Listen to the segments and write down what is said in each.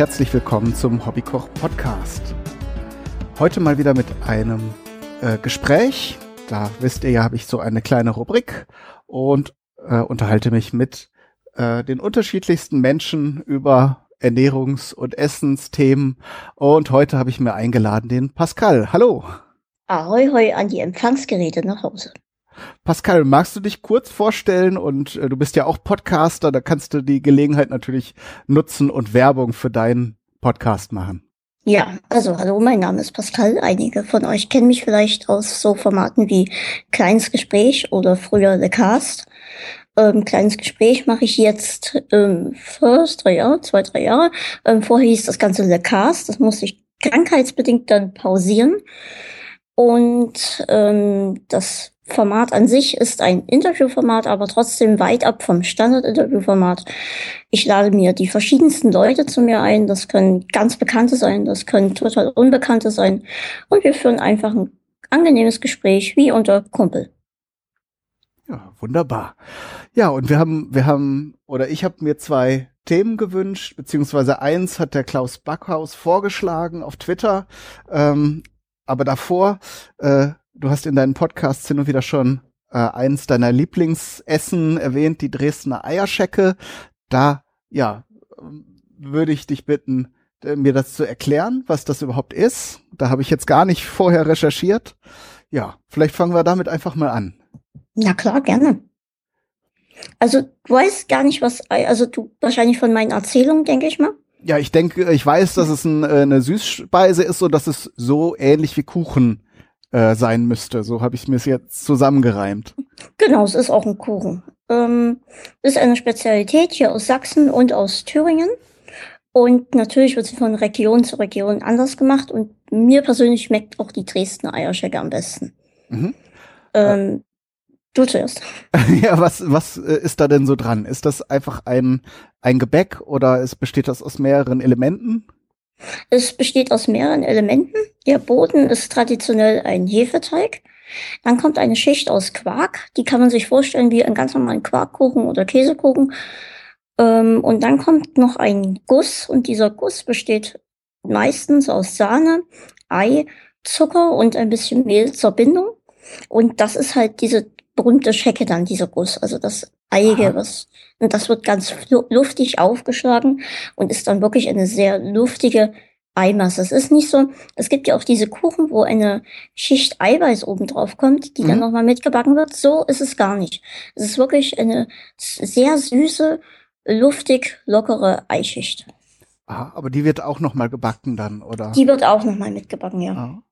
Herzlich willkommen zum Hobbykoch Podcast. Heute mal wieder mit einem äh, Gespräch. Da wisst ihr ja, habe ich so eine kleine Rubrik und äh, unterhalte mich mit äh, den unterschiedlichsten Menschen über Ernährungs- und Essensthemen. Und heute habe ich mir eingeladen den Pascal. Hallo. Ahoi, hoi an die Empfangsgeräte nach Hause. Pascal, magst du dich kurz vorstellen? Und äh, du bist ja auch Podcaster, da kannst du die Gelegenheit natürlich nutzen und Werbung für deinen Podcast machen. Ja, also hallo, mein Name ist Pascal. Einige von euch kennen mich vielleicht aus so Formaten wie Kleines Gespräch oder früher The Cast. Ähm, kleines Gespräch mache ich jetzt ähm, fast drei Jahre, zwei, drei Jahre. Ähm, vorher hieß das Ganze The Cast. Das musste ich krankheitsbedingt dann pausieren. Und ähm, das Format an sich ist ein Interviewformat, aber trotzdem weit ab vom Standard-Interviewformat. Ich lade mir die verschiedensten Leute zu mir ein. Das können ganz Bekannte sein, das können total Unbekannte sein. Und wir führen einfach ein angenehmes Gespräch wie unter Kumpel. Ja, wunderbar. Ja, und wir haben, wir haben, oder ich habe mir zwei Themen gewünscht, beziehungsweise eins hat der Klaus Backhaus vorgeschlagen auf Twitter. Ähm, aber davor äh, du hast in deinen Podcasts hin und wieder schon äh, eins deiner Lieblingsessen erwähnt, die Dresdner Eierschecke. Da, ja, würde ich dich bitten, äh, mir das zu erklären, was das überhaupt ist. Da habe ich jetzt gar nicht vorher recherchiert. Ja, vielleicht fangen wir damit einfach mal an. Na klar, gerne. Also du weißt gar nicht, was, also du wahrscheinlich von meinen Erzählungen, denke ich mal. Ja, ich denke, ich weiß, dass es ein, äh, eine Süßspeise ist und dass es so ähnlich wie Kuchen äh, sein müsste. So habe ich mir es jetzt zusammengereimt. Genau, es ist auch ein Kuchen. Ähm, ist eine Spezialität hier aus Sachsen und aus Thüringen. Und natürlich wird sie von Region zu Region anders gemacht. Und mir persönlich schmeckt auch die Dresdner Eierschecke am besten. Mhm. Ähm, du zuerst. ja, was, was äh, ist da denn so dran? Ist das einfach ein, ein Gebäck oder es besteht das aus mehreren Elementen? Es besteht aus mehreren Elementen. Der Boden ist traditionell ein Hefeteig. Dann kommt eine Schicht aus Quark. Die kann man sich vorstellen wie einen ganz normalen Quarkkuchen oder Käsekuchen. Ähm, und dann kommt noch ein Guss. Und dieser Guss besteht meistens aus Sahne, Ei, Zucker und ein bisschen Mehl zur Bindung. Und das ist halt diese berühmte Schecke dann, dieser Guss. Also das Eige, was, und das wird ganz luftig aufgeschlagen und ist dann wirklich eine sehr luftige Eimasse. Es ist nicht so, es gibt ja auch diese Kuchen, wo eine Schicht Eiweiß oben drauf kommt, die mhm. dann nochmal mitgebacken wird. So ist es gar nicht. Es ist wirklich eine sehr süße, luftig, lockere Eischicht. Aha, aber die wird auch nochmal gebacken dann, oder? Die wird auch nochmal mitgebacken, ja. Ah.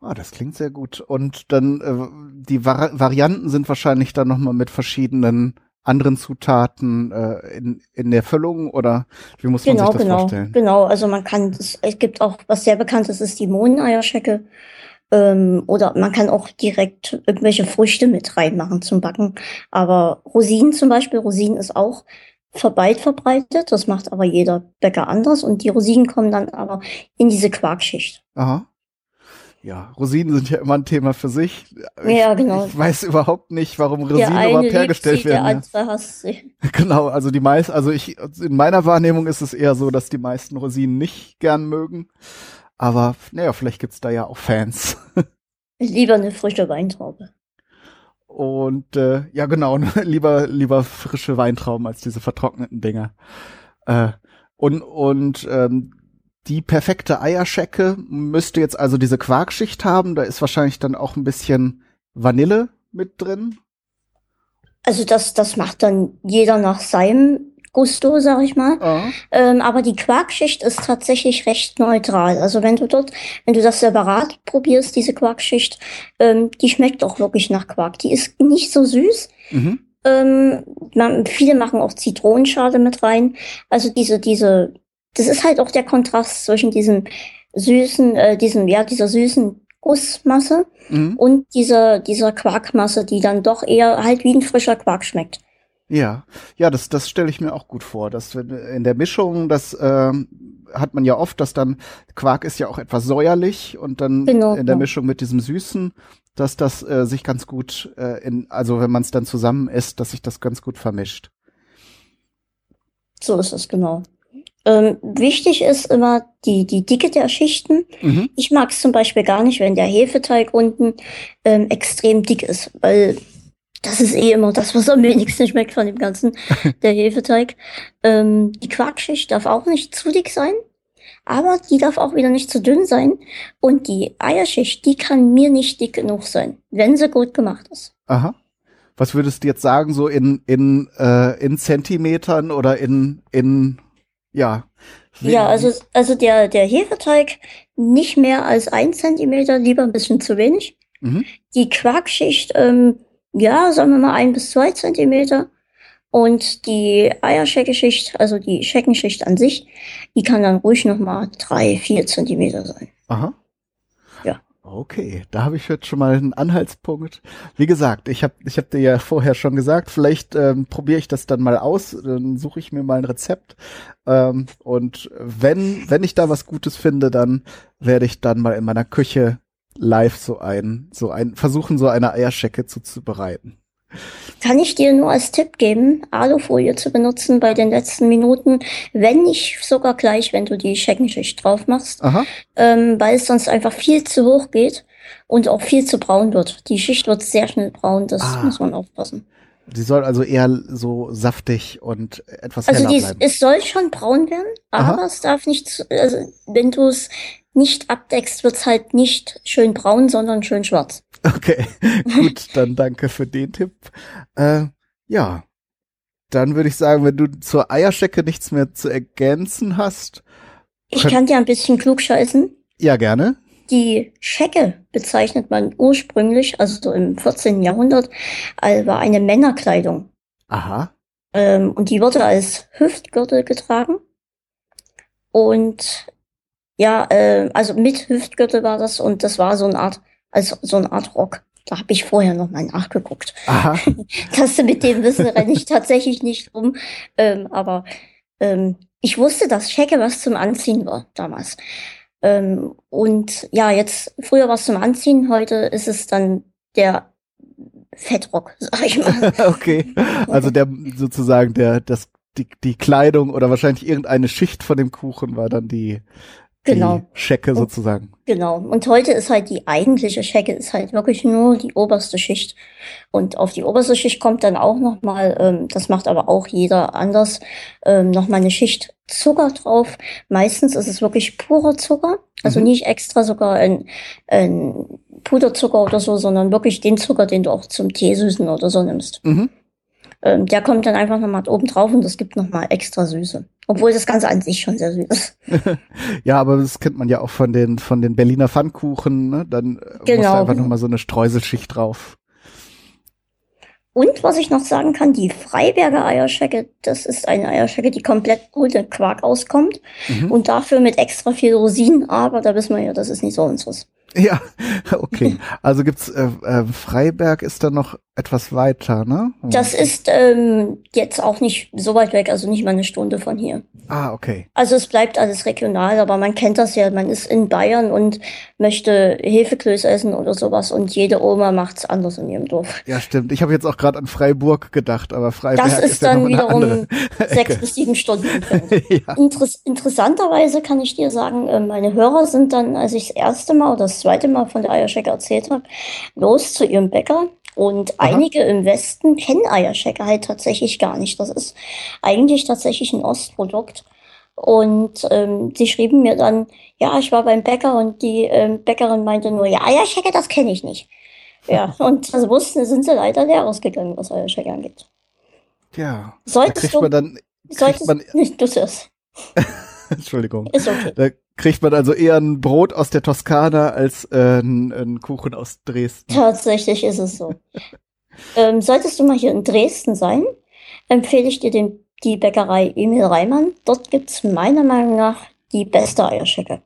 Ah, das klingt sehr gut. Und dann äh, die Vari Varianten sind wahrscheinlich dann nochmal mit verschiedenen anderen Zutaten äh, in, in der Füllung oder wie muss man genau, sich das genau, vorstellen? Genau, also man kann, es, es gibt auch, was sehr bekannt ist, ist die Mohneneierschecke. Ähm, oder man kann auch direkt irgendwelche Früchte mit reinmachen zum Backen. Aber Rosinen zum Beispiel, Rosinen ist auch weit verbreitet. Das macht aber jeder Bäcker anders. Und die Rosinen kommen dann aber in diese Quarkschicht. Aha ja, Rosinen sind ja immer ein Thema für sich. Ja, genau. Ich weiß überhaupt nicht, warum Rosinen überhaupt hergestellt sie, werden. Der andere hasst sie. Genau, also die meisten, also ich, in meiner Wahrnehmung ist es eher so, dass die meisten Rosinen nicht gern mögen. Aber naja, vielleicht gibt's da ja auch Fans. Lieber eine frische Weintraube. Und äh, ja, genau, lieber lieber frische Weintrauben als diese vertrockneten Dinger. Äh, und und ähm, die perfekte Eierschecke müsste jetzt also diese Quarkschicht haben. Da ist wahrscheinlich dann auch ein bisschen Vanille mit drin. Also das, das macht dann jeder nach seinem Gusto, sag ich mal. Oh. Ähm, aber die Quarkschicht ist tatsächlich recht neutral. Also wenn du dort, wenn du das separat probierst, diese Quarkschicht, ähm, die schmeckt auch wirklich nach Quark. Die ist nicht so süß. Mhm. Ähm, man, viele machen auch Zitronenschale mit rein. Also diese, diese das ist halt auch der Kontrast zwischen diesem süßen, äh, diesem, ja, dieser süßen Gussmasse mhm. und dieser, dieser Quarkmasse, die dann doch eher halt wie ein frischer Quark schmeckt. Ja, ja, das, das stelle ich mir auch gut vor. Dass in der Mischung, das ähm, hat man ja oft, dass dann Quark ist ja auch etwas säuerlich und dann genau, in der Mischung mit diesem Süßen, dass das äh, sich ganz gut, äh, in, also wenn man es dann zusammen isst, dass sich das ganz gut vermischt. So ist es genau. Ähm, wichtig ist immer die, die Dicke der Schichten. Mhm. Ich mag es zum Beispiel gar nicht, wenn der Hefeteig unten ähm, extrem dick ist, weil das ist eh immer das, was am wenigsten schmeckt von dem Ganzen, der Hefeteig. Ähm, die Quarkschicht darf auch nicht zu dick sein, aber die darf auch wieder nicht zu dünn sein. Und die Eierschicht, die kann mir nicht dick genug sein, wenn sie gut gemacht ist. Aha. Was würdest du jetzt sagen, so in, in, äh, in Zentimetern oder in, in, ja. Ja, also, also der, der Hefeteig nicht mehr als ein Zentimeter, lieber ein bisschen zu wenig. Mhm. Die Quarkschicht, ähm, ja, sagen wir mal ein bis zwei Zentimeter. Und die Eierscheckeschicht, also die Scheckenschicht an sich, die kann dann ruhig nochmal drei, vier Zentimeter sein. Aha. Okay, da habe ich jetzt schon mal einen Anhaltspunkt. Wie gesagt, ich habe ich hab dir ja vorher schon gesagt, vielleicht ähm, probiere ich das dann mal aus, dann suche ich mir mal ein Rezept. Ähm, und wenn, wenn ich da was Gutes finde, dann werde ich dann mal in meiner Küche live so ein, so ein, versuchen, so eine Eierschecke zuzubereiten. Kann ich dir nur als Tipp geben, Alufolie zu benutzen bei den letzten Minuten, wenn nicht sogar gleich, wenn du die Scheckenschicht drauf machst. Aha. ähm, weil es sonst einfach viel zu hoch geht und auch viel zu braun wird. Die Schicht wird sehr schnell braun, das Ah. muss man aufpassen. Die soll also eher so saftig und etwas Also heller die, bleiben. es soll schon braun werden, Aha. aber es darf nicht, also wenn du es nicht abdeckst, wird es halt nicht schön braun, sondern schön schwarz. Okay, gut, dann danke für den Tipp. Äh, ja, dann würde ich sagen, wenn du zur Eierschecke nichts mehr zu ergänzen hast, Ich kann dir ein bisschen klug scheißen. ja gerne. Die Schecke bezeichnet man ursprünglich, also so im 14. Jahrhundert, als war eine Männerkleidung. Aha, Ähm, und die wurde als Hüftgürtel getragen. Und ja, äh, also mit Hüftgürtel war das und das war so eine Art, also so eine Art Rock. Da habe ich vorher noch mal nachgeguckt. aha, Das mit dem Wissen renne ich tatsächlich nicht rum. Ähm, aber ähm, ich wusste, dass Schecke was zum Anziehen war damals. Ähm, und ja, jetzt, früher war es zum Anziehen, heute ist es dann der Fettrock, sag ich mal. okay. Also der sozusagen der das die die Kleidung oder wahrscheinlich irgendeine Schicht von dem Kuchen war dann die Genau. die Schecke sozusagen. Genau. Und heute ist halt die eigentliche Schecke ist halt wirklich nur die oberste Schicht. Und auf die oberste Schicht kommt dann auch nochmal, ähm, das macht aber auch jeder anders, ähm, nochmal eine Schicht Zucker drauf. Meistens ist es wirklich purer Zucker. Also Mhm. nicht extra sogar ein, ein Puderzucker oder so, sondern wirklich den Zucker, den du auch zum Teesüßen oder so nimmst. Mhm. Ähm, der kommt dann einfach nochmal oben drauf und das gibt nochmal extra Süße. Obwohl das Ganze an sich schon sehr süß ist. Ja, aber das kennt man ja auch von den von den Berliner Pfannkuchen, ne? Dann äh, muss Genau, da einfach genau. noch mal so eine Streuselschicht drauf. Und was ich noch sagen kann, die Freiberger Eierschecke, das ist eine Eierschecke, die komplett ohne Quark auskommt Mhm. und dafür mit extra viel Rosinen, aber da wissen wir ja, das ist nicht so unseres. Ja, okay. Also gibt's äh, äh, Freiberg ist da noch etwas weiter, ne? Das ist ähm, jetzt auch nicht so weit weg, also nicht mal eine Stunde von hier. Ah, okay. Also es bleibt alles regional, aber man kennt das ja, man ist in Bayern und möchte Hefeklöße essen oder sowas und jede Oma macht's anders in ihrem Dorf. Ja, stimmt. Ich habe jetzt auch gerade an Freiburg gedacht, aber Freiberg Das ist ja dann eine wiederum sechs bis sieben Stunden ja. Interess interessanterweise kann ich dir sagen, äh, meine Hörer sind dann, als ich das erste Mal oder das zweite Mal von der Eierschecke erzählt habe, los zu ihrem Bäcker. Und Aha. einige im Westen kennen Eierschecke halt tatsächlich gar nicht. Das ist eigentlich tatsächlich ein Ostprodukt. Und ähm, sie schrieben mir dann, ja, ich war beim Bäcker und die ähm, Bäckerin meinte nur, ja, Eierschecke, das kenne ich nicht. Ja, und das wussten, sind sie leider leer ausgegangen, was Eierschecke angeht. Ja. Da Solltest kriegt du, man dann, kriegt solltest, man, nicht, du es, Entschuldigung. ist okay. Da kriegt man also eher ein Brot aus der Toskana als äh, ein, ein Kuchen aus Dresden. Tatsächlich ist es so. ähm, solltest du mal hier in Dresden sein, empfehle ich dir den, die Bäckerei Emil Reimann. Dort gibt's meiner Meinung nach die beste Eierschecke.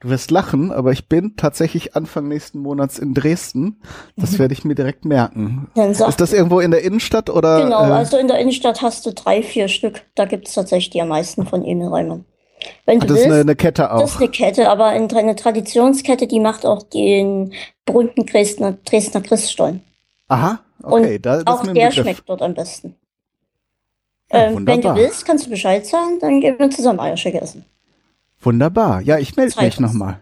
Du wirst lachen, aber ich bin tatsächlich Anfang nächsten Monats in Dresden. Das werde ich mir direkt merken. Ist das irgendwo in der Innenstadt oder? genau, äh, also in der Innenstadt hast du drei, vier Stück. Da gibt's tatsächlich die am meisten von Emil Reimann. Wenn du das ist willst, eine, eine Kette das ist auch. eine Kette, aber in- eine Traditionskette, die macht auch den berühmten Dresdner, Dresdner Christstollen. Aha, okay, Und da, das Auch ist der schmeckt dort am besten. Ja, Ähm, wenn du willst, kannst du Bescheid sagen, dann gehen wir zusammen Eierschecke essen. Wunderbar. Ja, ich melde mich nochmal.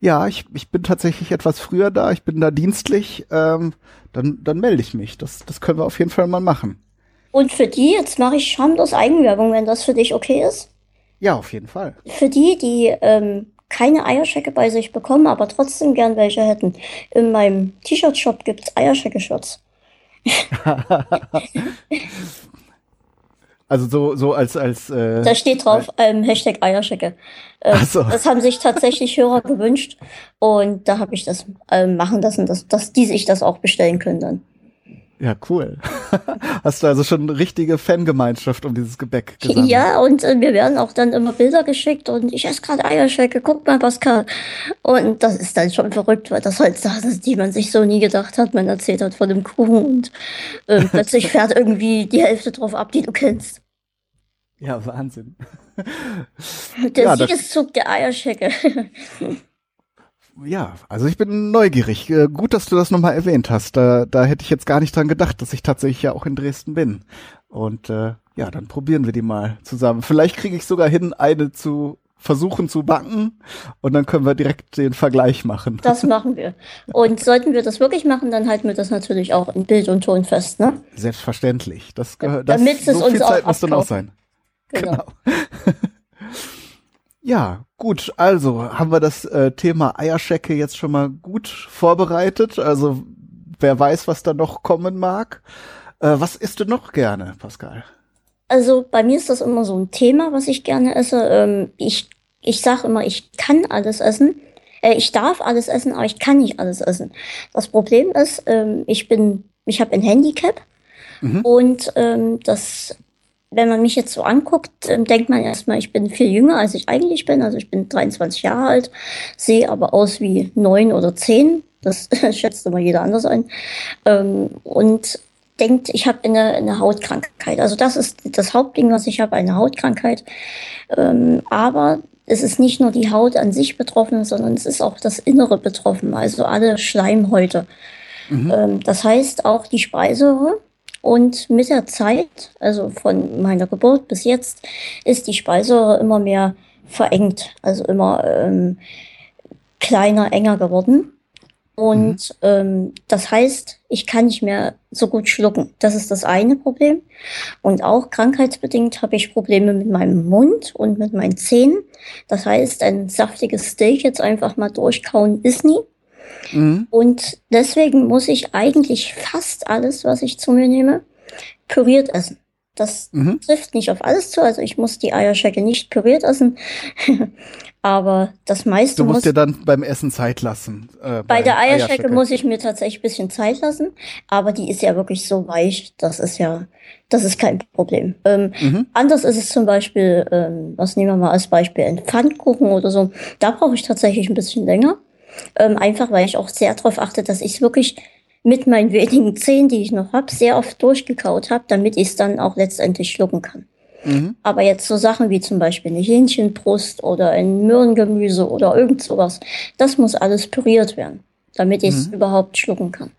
Ja, ich, ich bin tatsächlich etwas früher da. Ich bin da dienstlich. Ähm, dann, dann melde ich mich. Das, das können wir auf jeden Fall mal machen. Und für die, jetzt mache ich schamlos Eigenwerbung, wenn das für dich okay ist. Ja, auf jeden Fall. Für die, die ähm, keine Eierschecke bei sich bekommen, aber trotzdem gern welche hätten. In meinem T-Shirt-Shop gibt's Eierschecke-Shirts. Also so, so als, als, äh, Da steht drauf, ähm, Hashtag Eierschecke. Äh, Ach so. Das haben sich tatsächlich Hörer gewünscht. Und da habe ich das ähm, machen lassen, dass, dass die sich das auch bestellen können dann. Ja, cool. Hast du also schon eine richtige Fangemeinschaft um dieses Gebäck gesammelt? Ja, und äh, mir werden auch dann immer Bilder geschickt und ich esse gerade Eierschecke, guck mal, Pascal. Und das ist dann schon verrückt, weil das halt Sachen sind, die man sich so nie gedacht hat. Man erzählt hat von dem Kuchen und äh, plötzlich fährt irgendwie die Hälfte drauf ab, die du kennst. Ja, Wahnsinn. Der Ja, Siegeszug der Eierschecke. Ja, also ich bin neugierig. Äh, Gut, dass du das nochmal erwähnt hast. Da, da hätte ich jetzt gar nicht dran gedacht, dass ich tatsächlich ja auch in Dresden bin. Und äh, ja, dann probieren wir die mal zusammen. Vielleicht kriege ich sogar hin, eine zu versuchen zu backen und dann können wir direkt den Vergleich machen. Das machen wir. Und sollten wir das wirklich machen, dann halten wir das natürlich auch in Bild und Ton fest, ne? Selbstverständlich. Das gehört. Das, Damit es so uns viel auch Zeit muss dann auch sein. Genau. Ja, gut. Also haben wir das äh, Thema Eierschecke jetzt schon mal gut vorbereitet. Also wer weiß, was da noch kommen mag. Äh, was isst du noch gerne, Pascal? Also bei mir ist das immer so ein Thema, was ich gerne esse. Ähm, ich ich sage immer, ich kann alles essen. Äh, ich darf alles essen, aber ich kann nicht alles essen. Das Problem ist, ähm, ich bin, ich habe ein Handicap Mhm. und ähm, das, wenn man mich jetzt so anguckt, ähm, denkt man erstmal, ich bin viel jünger, als ich eigentlich bin. Also ich bin 23 Jahre alt, sehe aber aus wie neun oder zehn. Das schätzt immer jeder anders ein. Ähm, und denkt, ich habe eine, eine Hautkrankheit. Also das ist das Hauptding, was ich habe, eine Hautkrankheit. Ähm, aber es ist nicht nur die Haut an sich betroffen, sondern es ist auch das Innere betroffen, also alle Schleimhäute. Mhm. Das heißt auch die Speiseröhre. Und mit der Zeit, also von meiner Geburt bis jetzt, ist die Speiseröhre immer mehr verengt, also immer ähm, kleiner, enger geworden. Und ähm, das heißt, ich kann nicht mehr so gut schlucken. Das ist das eine Problem. Und auch krankheitsbedingt habe ich Probleme mit meinem Mund und mit meinen Zähnen. Das heißt, ein saftiges Steak jetzt einfach mal durchkauen ist nie. Mhm. Und deswegen muss ich eigentlich fast alles, was ich zu mir nehme, püriert essen. Das Mhm. trifft nicht auf alles zu. Also ich muss die Eierschecke nicht püriert essen. Aber das meiste Du muss musst dir dann beim Essen Zeit lassen. Äh, bei der Eierschecke. Eierschecke muss ich mir tatsächlich ein bisschen Zeit lassen, aber die ist ja wirklich so weich, das ist ja, das ist kein Problem. Ähm, Mhm. Anders ist es zum Beispiel, ähm, was nehmen wir mal als Beispiel, ein Pfannkuchen oder so. Da brauche ich tatsächlich ein bisschen länger, ähm, einfach weil ich auch sehr darauf achte, dass ich es wirklich mit meinen wenigen Zähnen, die ich noch habe, sehr oft durchgekaut habe, damit ich es dann auch letztendlich schlucken kann. Mhm. Aber jetzt so Sachen wie zum Beispiel eine Hähnchenbrust oder ein Möhrengemüse oder irgend sowas, das muss alles püriert werden, damit ich es Mhm. überhaupt schlucken kann.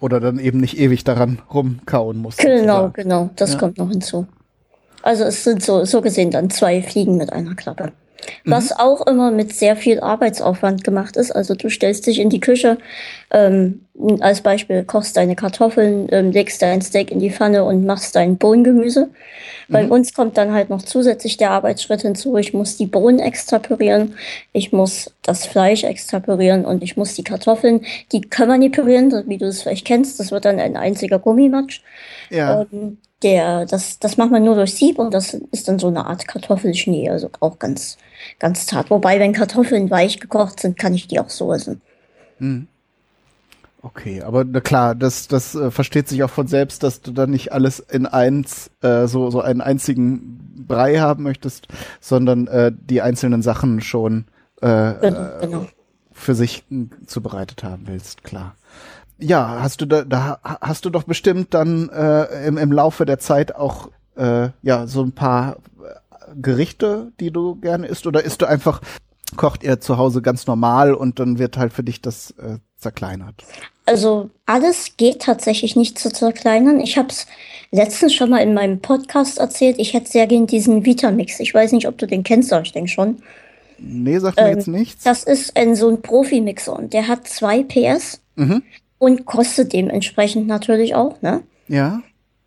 Oder dann eben nicht ewig daran rumkauen muss. Genau, sozusagen. genau, das Ja. kommt noch hinzu. Also es sind so, so gesehen dann zwei Fliegen mit einer Klappe. Was auch immer mit sehr viel Arbeitsaufwand gemacht ist. Also du stellst dich in die Küche, ähm, als Beispiel kochst deine Kartoffeln, ähm, legst dein Steak in die Pfanne und machst dein Bohnengemüse. Bei Mhm. uns kommt dann halt noch zusätzlich der Arbeitsschritt hinzu. Ich muss die Bohnen extra pürieren, ich muss das Fleisch extra pürieren und ich muss die Kartoffeln, die können wir nicht pürieren, wie du es vielleicht kennst. Das wird dann ein einziger Gummimatsch. Ja. Ähm, der, das, das macht man nur durch Sieb und das ist dann so eine Art Kartoffelschnee, also auch ganz, ganz zart. Wobei, wenn Kartoffeln weich gekocht sind, kann ich die auch so essen. Mhm. Okay, aber na klar, das, das äh, versteht sich auch von selbst, dass du dann nicht alles in eins, äh, so, so einen einzigen Brei haben möchtest, sondern äh, die einzelnen Sachen schon äh, Genau, äh, genau. für sich mh, zubereitet haben willst, klar. Ja, hast du da, da ha- hast du doch bestimmt dann äh, im, im Laufe der Zeit auch äh, ja so ein paar äh, Gerichte, die du gerne isst, oder isst du einfach kocht ihr zu Hause ganz normal und dann wird halt für dich das äh, zerkleinert. Also alles geht tatsächlich nicht zu zerkleinern. Ich habe es letztens schon mal in meinem Podcast erzählt. Ich hätte sehr gern diesen Vitamix. Ich weiß nicht, ob du den kennst, aber ich denke schon. Nee, sagt mir Ähm, jetzt nichts. Das ist ein, so ein Profi-Mixer und der hat zwei PS Mhm. und kostet dementsprechend natürlich auch, ne? Ja.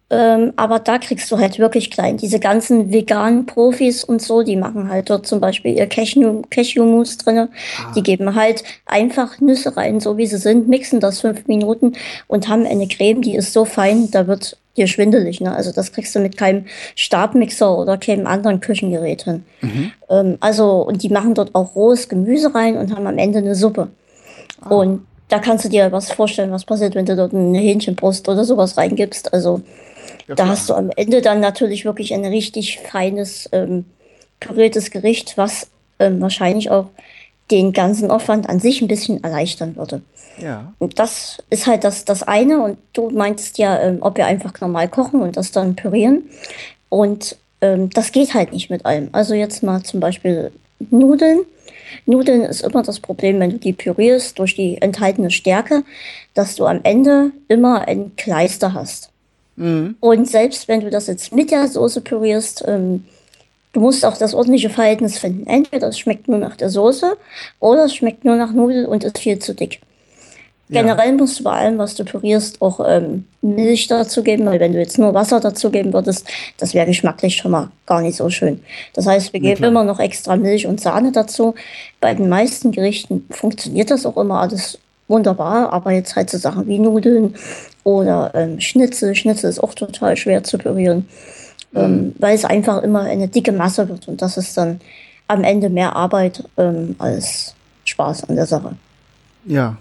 Ähm, aber da kriegst du halt wirklich klein. Diese ganzen veganen Profis und so, die machen halt dort zum Beispiel ihr Cashew, Cashew-Mousse drinne. Ah. Die geben halt einfach Nüsse rein, so wie sie sind, mixen das fünf Minuten und haben eine Creme, die ist so fein, da wird dir schwindelig. Ne? Also das kriegst du mit keinem Stabmixer oder keinem anderen Küchengerät hin. Mhm. Ähm, also, und die machen dort auch rohes Gemüse rein und haben am Ende eine Suppe. Ah. Und da kannst du dir was vorstellen, was passiert, wenn du dort eine Hähnchenbrust oder sowas reingibst. Also Ja, da hast du am Ende dann natürlich wirklich ein richtig feines, ähm, püriertes Gericht, was ähm, wahrscheinlich auch den ganzen Aufwand an sich ein bisschen erleichtern würde. Ja. Und das ist halt das, das eine. Und du meinst ja, ähm, ob wir einfach normal kochen und das dann pürieren. Und ähm, das geht halt nicht mit allem. Also jetzt mal zum Beispiel Nudeln. Nudeln ist immer das Problem, wenn du die pürierst durch die enthaltene Stärke, dass du am Ende immer ein Kleister hast. Mhm. Und selbst wenn du das jetzt mit der Soße pürierst, ähm, du musst auch das ordentliche Verhältnis finden. Entweder es schmeckt nur nach der Soße oder es schmeckt nur nach Nudel und ist viel zu dick. Ja. Generell musst du bei allem, was du pürierst, auch ähm, Milch dazu geben, weil wenn du jetzt nur Wasser dazu geben würdest, das wäre geschmacklich schon mal gar nicht so schön. Das heißt, wir geben immer noch extra Milch und Sahne dazu. Bei den meisten Gerichten funktioniert das auch immer alles wunderbar, aber jetzt halt so Sachen wie Nudeln oder ähm, Schnitzel. Schnitzel ist auch total schwer zu pürieren, ähm, weil es einfach immer eine dicke Masse wird und das ist dann am Ende mehr Arbeit ähm, als Spaß an der Sache. Ja.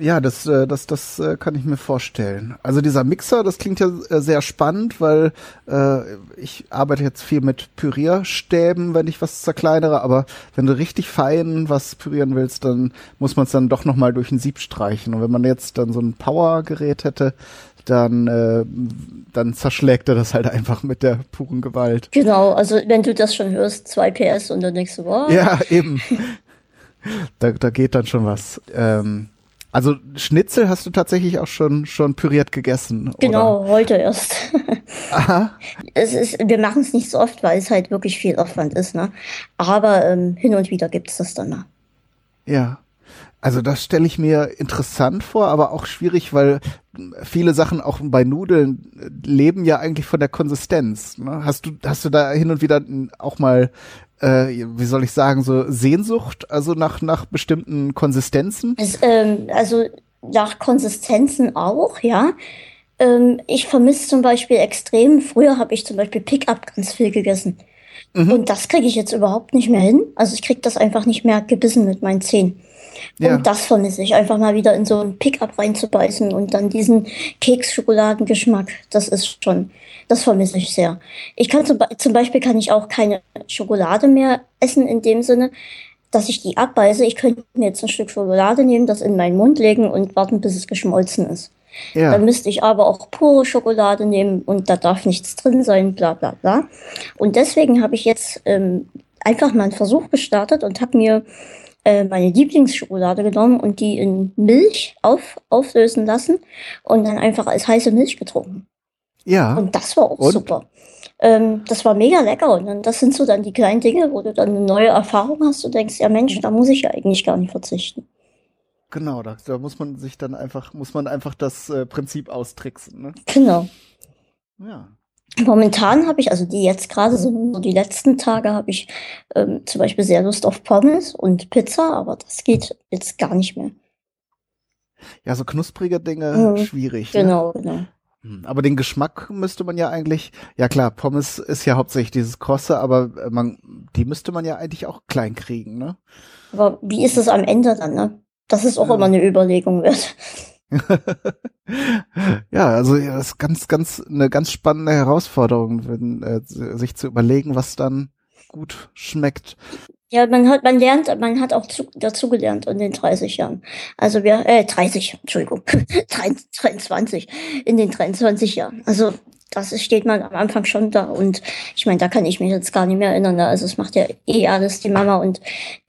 Ja, das, äh, das, das äh, kann ich mir vorstellen. Also dieser Mixer, das klingt ja äh, sehr spannend, weil äh, ich arbeite jetzt viel mit Pürierstäben, wenn ich was zerkleinere, aber wenn du richtig fein was pürieren willst, dann muss man es dann doch nochmal durch ein Sieb streichen. Und wenn man jetzt dann so ein Powergerät hätte, dann, äh, dann zerschlägt er das halt einfach mit der puren Gewalt. Genau, also wenn du das schon hörst, 2 PS und dann denkst du, wow, Ja, eben. Da, da geht dann schon was. Ähm, also Schnitzel hast du tatsächlich auch schon schon püriert gegessen. genau, heute erst. Oder? Aha. Es ist, wir machen es nicht so oft, weil es halt wirklich viel Aufwand ist, ne? Aber ähm, hin und wieder gibt's das dann mal. Ja. Also das stelle ich mir interessant vor, aber auch schwierig, weil viele Sachen auch bei Nudeln äh, leben ja eigentlich von der Konsistenz. Ne? Hast du hast du da hin und wieder auch mal äh, wie soll ich sagen so Sehnsucht, also nach nach bestimmten Konsistenzen? Es, ähm, also nach Konsistenzen auch, ja. Ähm, ich vermisse zum Beispiel extrem, früher habe ich zum Beispiel Pickup ganz viel gegessen. Mhm. Und das kriege ich jetzt überhaupt nicht mehr hin. Also ich kriege das einfach nicht mehr gebissen mit meinen Zähnen. Ja. Und das vermisse ich, einfach mal wieder in so ein Pickup reinzubeißen und dann diesen Keks-Schokoladengeschmack. Das ist schon, das vermisse ich sehr. Ich kann zum, zum Beispiel kann ich auch keine Schokolade mehr essen in dem Sinne, dass ich die abbeiße. Ich könnte mir jetzt ein Stück Schokolade nehmen, das in meinen Mund legen und warten, bis es geschmolzen ist. Ja. Dann müsste ich aber auch pure Schokolade nehmen und da darf nichts drin sein, bla bla bla. Und deswegen habe ich jetzt ähm, einfach mal einen Versuch gestartet und habe mir äh, meine Lieblingsschokolade genommen und die in Milch auf, auflösen lassen und dann einfach als heiße Milch getrunken. Ja. Und das war auch Und? super. Ähm, das war mega lecker. Und dann, das sind so dann die kleinen Dinge, wo du dann eine neue Erfahrung hast. Du denkst, ja Mensch, da muss ich ja eigentlich gar nicht verzichten. Genau, da, da muss man sich dann einfach, muss man einfach das äh, Prinzip austricksen. Ne? Genau. Ja. Momentan habe ich, also die jetzt gerade so, so die letzten Tage habe ich ähm, zum Beispiel sehr Lust auf Pommes und Pizza, aber das geht jetzt gar nicht mehr. Ja, so knusprige Dinge, Mhm. schwierig. Ne? Genau, genau. Aber den Geschmack müsste man ja eigentlich, ja klar, Pommes ist ja hauptsächlich dieses Krosse, aber äh, man, die müsste man ja eigentlich auch klein kriegen, ne? Aber wie ist es am Ende dann, ne? Das ist auch Ja. immer eine Überlegung wert. ja, also ja, das ist ganz, ganz, eine ganz spannende Herausforderung, wenn, äh, sich zu überlegen, was dann gut schmeckt. Ja, man hat, man lernt, man hat auch zu, dazugelernt in den 30 Jahren. Also wir, äh, 30, Entschuldigung, 23, in den 23 Jahren. Also das steht man am Anfang schon da. Und ich meine, da kann ich mich jetzt gar nicht mehr erinnern. Ne? Also es macht ja eh alles die Mama und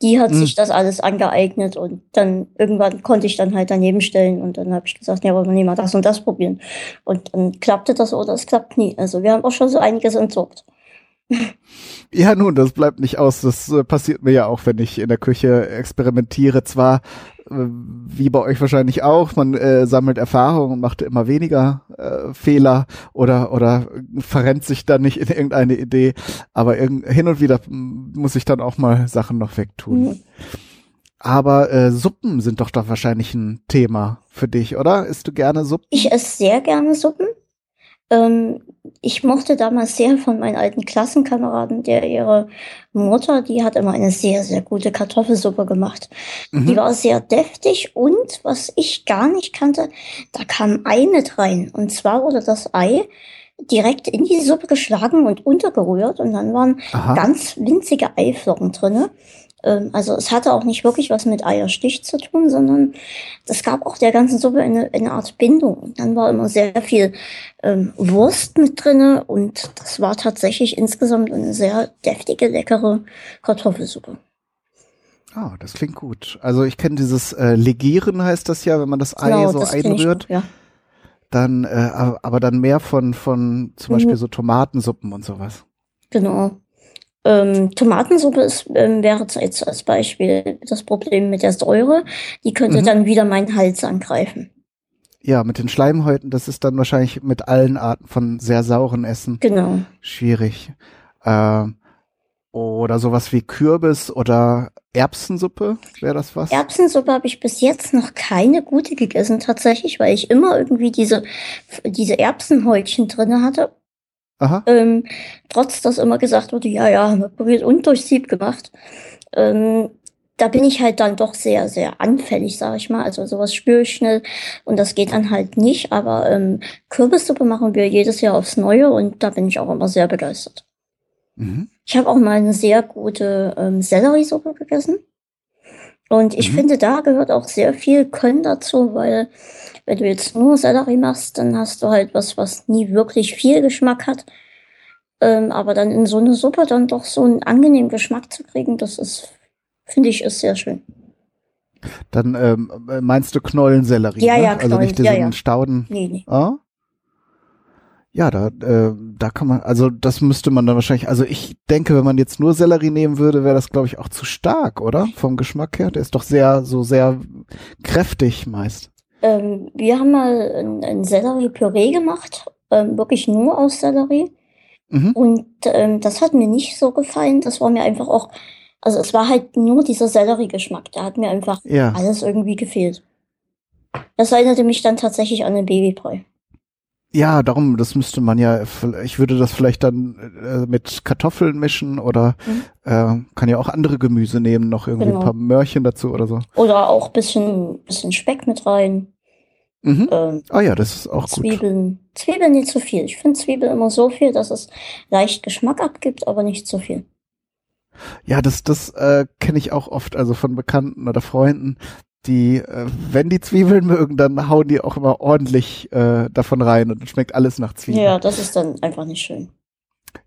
die hat mhm. sich das alles angeeignet und dann irgendwann konnte ich dann halt daneben stellen und dann habe ich gesagt, ja, wollen wir nicht mal das und das probieren. Und dann klappte das oder es klappt nie. Also wir haben auch schon so einiges entsorgt. Ja, nun, das bleibt nicht aus. Das äh, passiert mir ja auch, wenn ich in der Küche experimentiere. Zwar wie bei euch wahrscheinlich auch, man äh, sammelt Erfahrung und macht immer weniger äh, Fehler oder oder verrennt sich dann nicht in irgendeine Idee, aber hin und wieder muss ich dann auch mal Sachen noch wegtun. Mhm. Aber äh, Suppen sind doch doch wahrscheinlich ein Thema für dich, oder? Isst du gerne Suppen? Ich esse sehr gerne Suppen. Ähm, ich mochte damals sehr von meinen alten Klassenkameraden, der ihre Mutter, die hat immer eine sehr, sehr gute Kartoffelsuppe gemacht. Mhm. Die war sehr deftig und was ich gar nicht kannte, da kam Ei mit rein. Und zwar wurde das Ei direkt in die Suppe geschlagen und untergerührt und dann waren Aha. ganz winzige Eiflocken drinne. Ähm, also es hatte auch nicht wirklich was mit Eierstich zu tun, sondern es gab auch der ganzen Suppe eine, eine Art Bindung. Dann war immer sehr viel ähm, Wurst mit drinne und das war tatsächlich insgesamt eine sehr deftige, leckere Kartoffelsuppe. Ah, oh, das klingt gut. Also ich kenne dieses äh, Legieren heißt das ja, wenn man das Ei genau, so das einrührt. Noch, ja. Dann, äh, aber dann mehr von, von zum mhm. Beispiel so Tomatensuppen und sowas. Genau. Ähm, Tomatensuppe ist, ähm, wäre jetzt als Beispiel das Problem mit der Säure. Die könnte mhm. dann wieder meinen Hals angreifen. Ja, mit den Schleimhäuten, das ist dann wahrscheinlich mit allen Arten von sehr sauren Essen genau. schwierig. Äh, oder sowas wie Kürbis oder Erbsensuppe, wäre das was? Erbsensuppe habe ich bis jetzt noch keine gute gegessen tatsächlich, weil ich immer irgendwie diese, diese Erbsenhäutchen drinne hatte. Ähm, trotz dass immer gesagt wurde, ja, ja, haben wir probiert und durch Sieb gemacht. Ähm, da bin ich halt dann doch sehr, sehr anfällig, sage ich mal. Also sowas spüre ich schnell und das geht dann halt nicht. Aber ähm, Kürbissuppe machen wir jedes Jahr aufs Neue und da bin ich auch immer sehr begeistert. Mhm. Ich habe auch mal eine sehr gute ähm, Selleriesuppe gegessen. Und ich mhm. finde, da gehört auch sehr viel Können dazu, weil wenn du jetzt nur Sellerie machst, dann hast du halt was, was nie wirklich viel Geschmack hat. Ähm, aber dann in so eine Suppe dann doch so einen angenehmen Geschmack zu kriegen, das ist, finde ich, ist sehr schön. Dann ähm, meinst du Knollensellerie? Ja, ne? ja, Knollen. Also nicht diesen ja, ja. Stauden. Nee, nee. Ah? Ja, da, äh, da kann man, also das müsste man dann wahrscheinlich, also ich denke, wenn man jetzt nur Sellerie nehmen würde, wäre das, glaube ich, auch zu stark, oder? Vom Geschmack her. Der ist doch sehr, so sehr kräftig meist. Ähm, wir haben mal ein, ein Sellerie-Püree gemacht, ähm, wirklich nur aus Sellerie. Mhm. Und ähm, das hat mir nicht so gefallen. Das war mir einfach auch, also es war halt nur dieser Sellerie-Geschmack. Da hat mir einfach ja. alles irgendwie gefehlt. Das erinnerte mich dann tatsächlich an den Babybrei. Ja, darum, das müsste man ja, ich würde das vielleicht dann äh, mit Kartoffeln mischen oder mhm. äh, kann ja auch andere Gemüse nehmen, noch irgendwie genau. ein paar Möhrchen dazu oder so. Oder auch bisschen, bisschen Speck mit rein. Mhm. Ähm, ah ja, das ist auch Zwiebeln. gut. Zwiebeln nicht zu viel. Ich finde Zwiebeln immer so viel, dass es leicht Geschmack abgibt, aber nicht zu viel. Ja, das, das äh, kenne ich auch oft, also von Bekannten oder Freunden, die, äh, wenn die Zwiebeln mögen, dann hauen die auch immer ordentlich äh, davon rein und schmeckt alles nach Zwiebeln. Ja, das ist dann einfach nicht schön.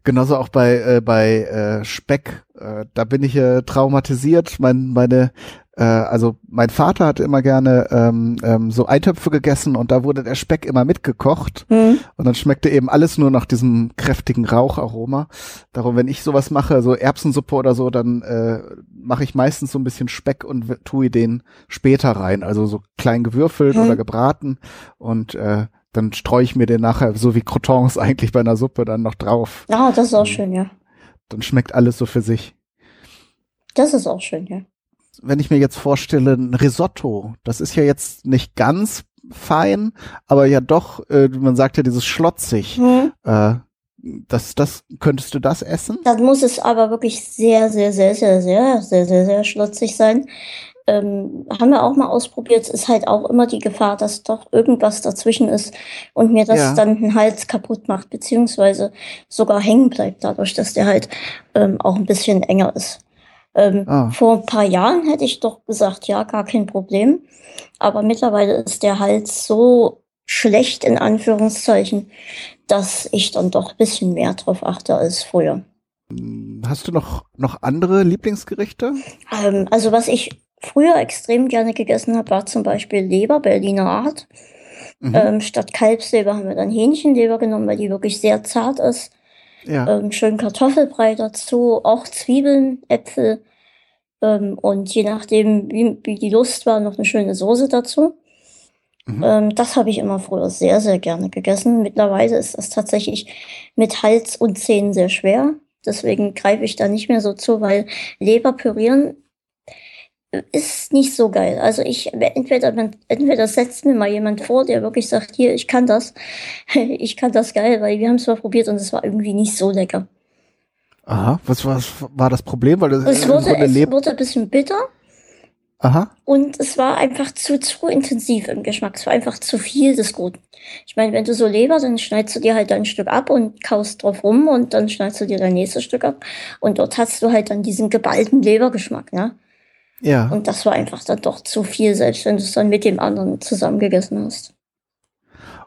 Genauso auch bei äh, bei äh, Speck. Äh, da bin ich äh, traumatisiert. Mein, meine äh, also mein Vater hat immer gerne ähm, ähm, so Eintöpfe gegessen und da wurde der Speck immer mitgekocht mhm. und dann schmeckte eben alles nur nach diesem kräftigen Raucharoma. Darum, wenn ich sowas mache, so Erbsensuppe oder so, dann äh, mache ich meistens so ein bisschen Speck und tue den später rein, also so klein gewürfelt mhm. oder gebraten und äh, dann streue ich mir den nachher so wie Crotons eigentlich bei einer Suppe dann noch drauf. Ah, das ist auch schön, ja. Dann schmeckt alles so für sich. Das ist auch schön, ja wenn ich mir jetzt vorstelle, ein Risotto, das ist ja jetzt nicht ganz fein, aber ja doch, äh, man sagt ja dieses schlotzig. Mhm. Äh, das, das, könntest du das essen? Dann muss es aber wirklich sehr, sehr, sehr, sehr, sehr, sehr, sehr, sehr schlotzig sein. Ähm, haben wir auch mal ausprobiert, ist halt auch immer die Gefahr, dass doch irgendwas dazwischen ist und mir das ja. dann den Hals kaputt macht, beziehungsweise sogar hängen bleibt, dadurch, dass der halt ähm, auch ein bisschen enger ist. Ähm, ah. Vor ein paar Jahren hätte ich doch gesagt, ja, gar kein Problem. Aber mittlerweile ist der Hals so schlecht in Anführungszeichen, dass ich dann doch ein bisschen mehr drauf achte als früher. Hast du noch, noch andere Lieblingsgerichte? Ähm, also was ich früher extrem gerne gegessen habe, war zum Beispiel Leber, Berliner Art. Mhm. Ähm, statt Kalbsleber haben wir dann Hähnchenleber genommen, weil die wirklich sehr zart ist. Ja. Ähm, schön Kartoffelbrei dazu, auch Zwiebeln, Äpfel ähm, und je nachdem, wie, wie die Lust war, noch eine schöne Soße dazu. Mhm. Ähm, das habe ich immer früher sehr, sehr gerne gegessen. Mittlerweile ist das tatsächlich mit Hals und Zähnen sehr schwer. Deswegen greife ich da nicht mehr so zu, weil Leber pürieren ist nicht so geil. Also ich, entweder, entweder setzt mir mal jemand vor, der wirklich sagt, hier, ich kann das. ich kann das geil, weil wir haben es mal probiert und es war irgendwie nicht so lecker. Aha, was war, was war das Problem? Weil das es, wurde, es wurde ein bisschen bitter. Aha. Und es war einfach zu, zu intensiv im Geschmack. Es war einfach zu viel des Guten. Ich meine, wenn du so Leber, dann schneidest du dir halt ein Stück ab und kaust drauf rum und dann schneidest du dir dein nächstes Stück ab. Und dort hast du halt dann diesen geballten Lebergeschmack, ne? Ja. Und das war einfach dann doch zu viel, selbst wenn du es dann mit dem anderen zusammengegessen hast.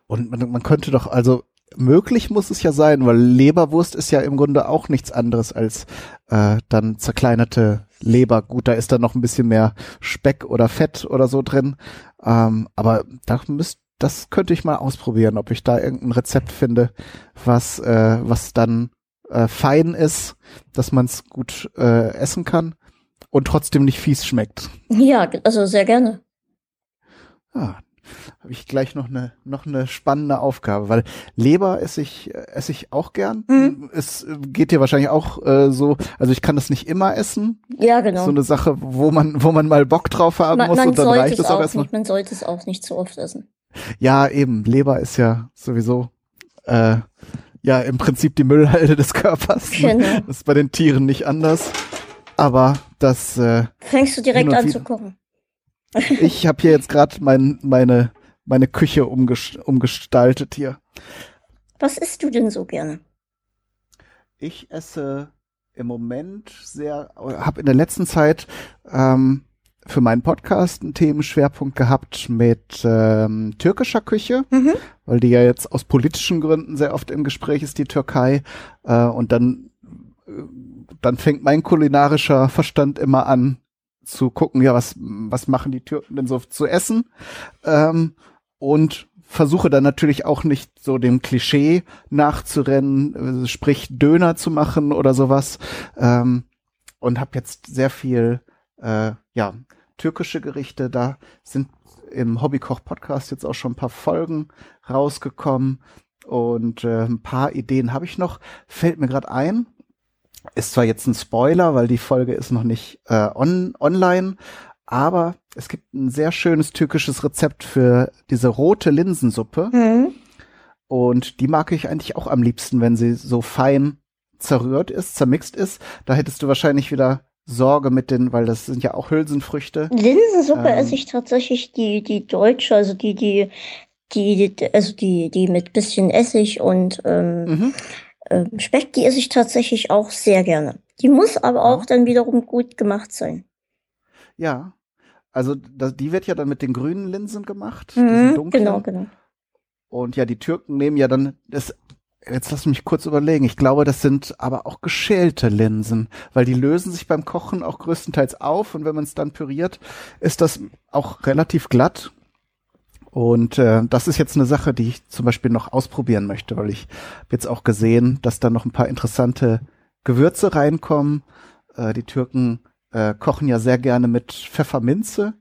Und man, man könnte doch, also möglich muss es ja sein, weil Leberwurst ist ja im Grunde auch nichts anderes als äh, dann zerkleinerte Leber. Gut, da ist dann noch ein bisschen mehr Speck oder Fett oder so drin. Ähm, aber da müsst, das könnte ich mal ausprobieren, ob ich da irgendein Rezept finde, was, äh, was dann äh, fein ist, dass man es gut äh, essen kann und trotzdem nicht fies schmeckt. Ja, also sehr gerne. Ah, habe ich gleich noch eine noch eine spannende Aufgabe, weil Leber esse ich esse ich auch gern. Mhm. Es geht dir wahrscheinlich auch äh, so, also ich kann das nicht immer essen. Ja, genau. So eine Sache, wo man wo man mal Bock drauf haben man, muss man und dann reicht es auch, auch erstmal. Nicht, man sollte es auch nicht zu oft essen. Ja, eben. Leber ist ja sowieso äh, ja im Prinzip die Müllhalde des Körpers. Genau. Das ist bei den Tieren nicht anders. Aber das äh, fängst du direkt an zu kochen. ich habe hier jetzt gerade mein, meine, meine Küche umges umgestaltet hier. Was isst du denn so gerne? Ich esse im Moment sehr, habe in der letzten Zeit ähm, für meinen Podcast einen Themenschwerpunkt gehabt mit ähm, türkischer Küche, mhm. weil die ja jetzt aus politischen Gründen sehr oft im Gespräch ist, die Türkei. Äh, und dann äh, dann fängt mein kulinarischer Verstand immer an zu gucken, ja, was, was machen die Türken denn so zu essen? Ähm, und versuche dann natürlich auch nicht so dem Klischee nachzurennen, äh, sprich Döner zu machen oder sowas. Ähm, und habe jetzt sehr viel, äh, ja, türkische Gerichte. Da sind im Hobbykoch-Podcast jetzt auch schon ein paar Folgen rausgekommen. Und äh, ein paar Ideen habe ich noch. Fällt mir gerade ein. Ist zwar jetzt ein Spoiler, weil die Folge ist noch nicht äh, on, online, aber es gibt ein sehr schönes türkisches Rezept für diese rote Linsensuppe. Mhm. Und die mag ich eigentlich auch am liebsten, wenn sie so fein zerrührt ist, zermixt ist. Da hättest du wahrscheinlich wieder Sorge mit den, weil das sind ja auch Hülsenfrüchte. Linsensuppe ähm, esse ich tatsächlich die, die deutsche, also die, die, die, also die, die mit bisschen Essig und ähm, mhm. Ähm, Speck, die esse ich tatsächlich auch sehr gerne. Die muss aber auch dann wiederum gut gemacht sein. Ja, also das, die wird ja dann mit den grünen Linsen gemacht. Mhm, genau, genau. Und ja, die Türken nehmen ja dann das. Jetzt lass mich kurz überlegen. Ich glaube, das sind aber auch geschälte Linsen, weil die lösen sich beim Kochen auch größtenteils auf und wenn man es dann püriert, ist das auch relativ glatt und äh, das ist jetzt eine Sache, die ich zum Beispiel noch ausprobieren möchte, weil ich habe jetzt auch gesehen, dass da noch ein paar interessante Gewürze reinkommen. Äh, die Türken äh, kochen ja sehr gerne mit Pfefferminze.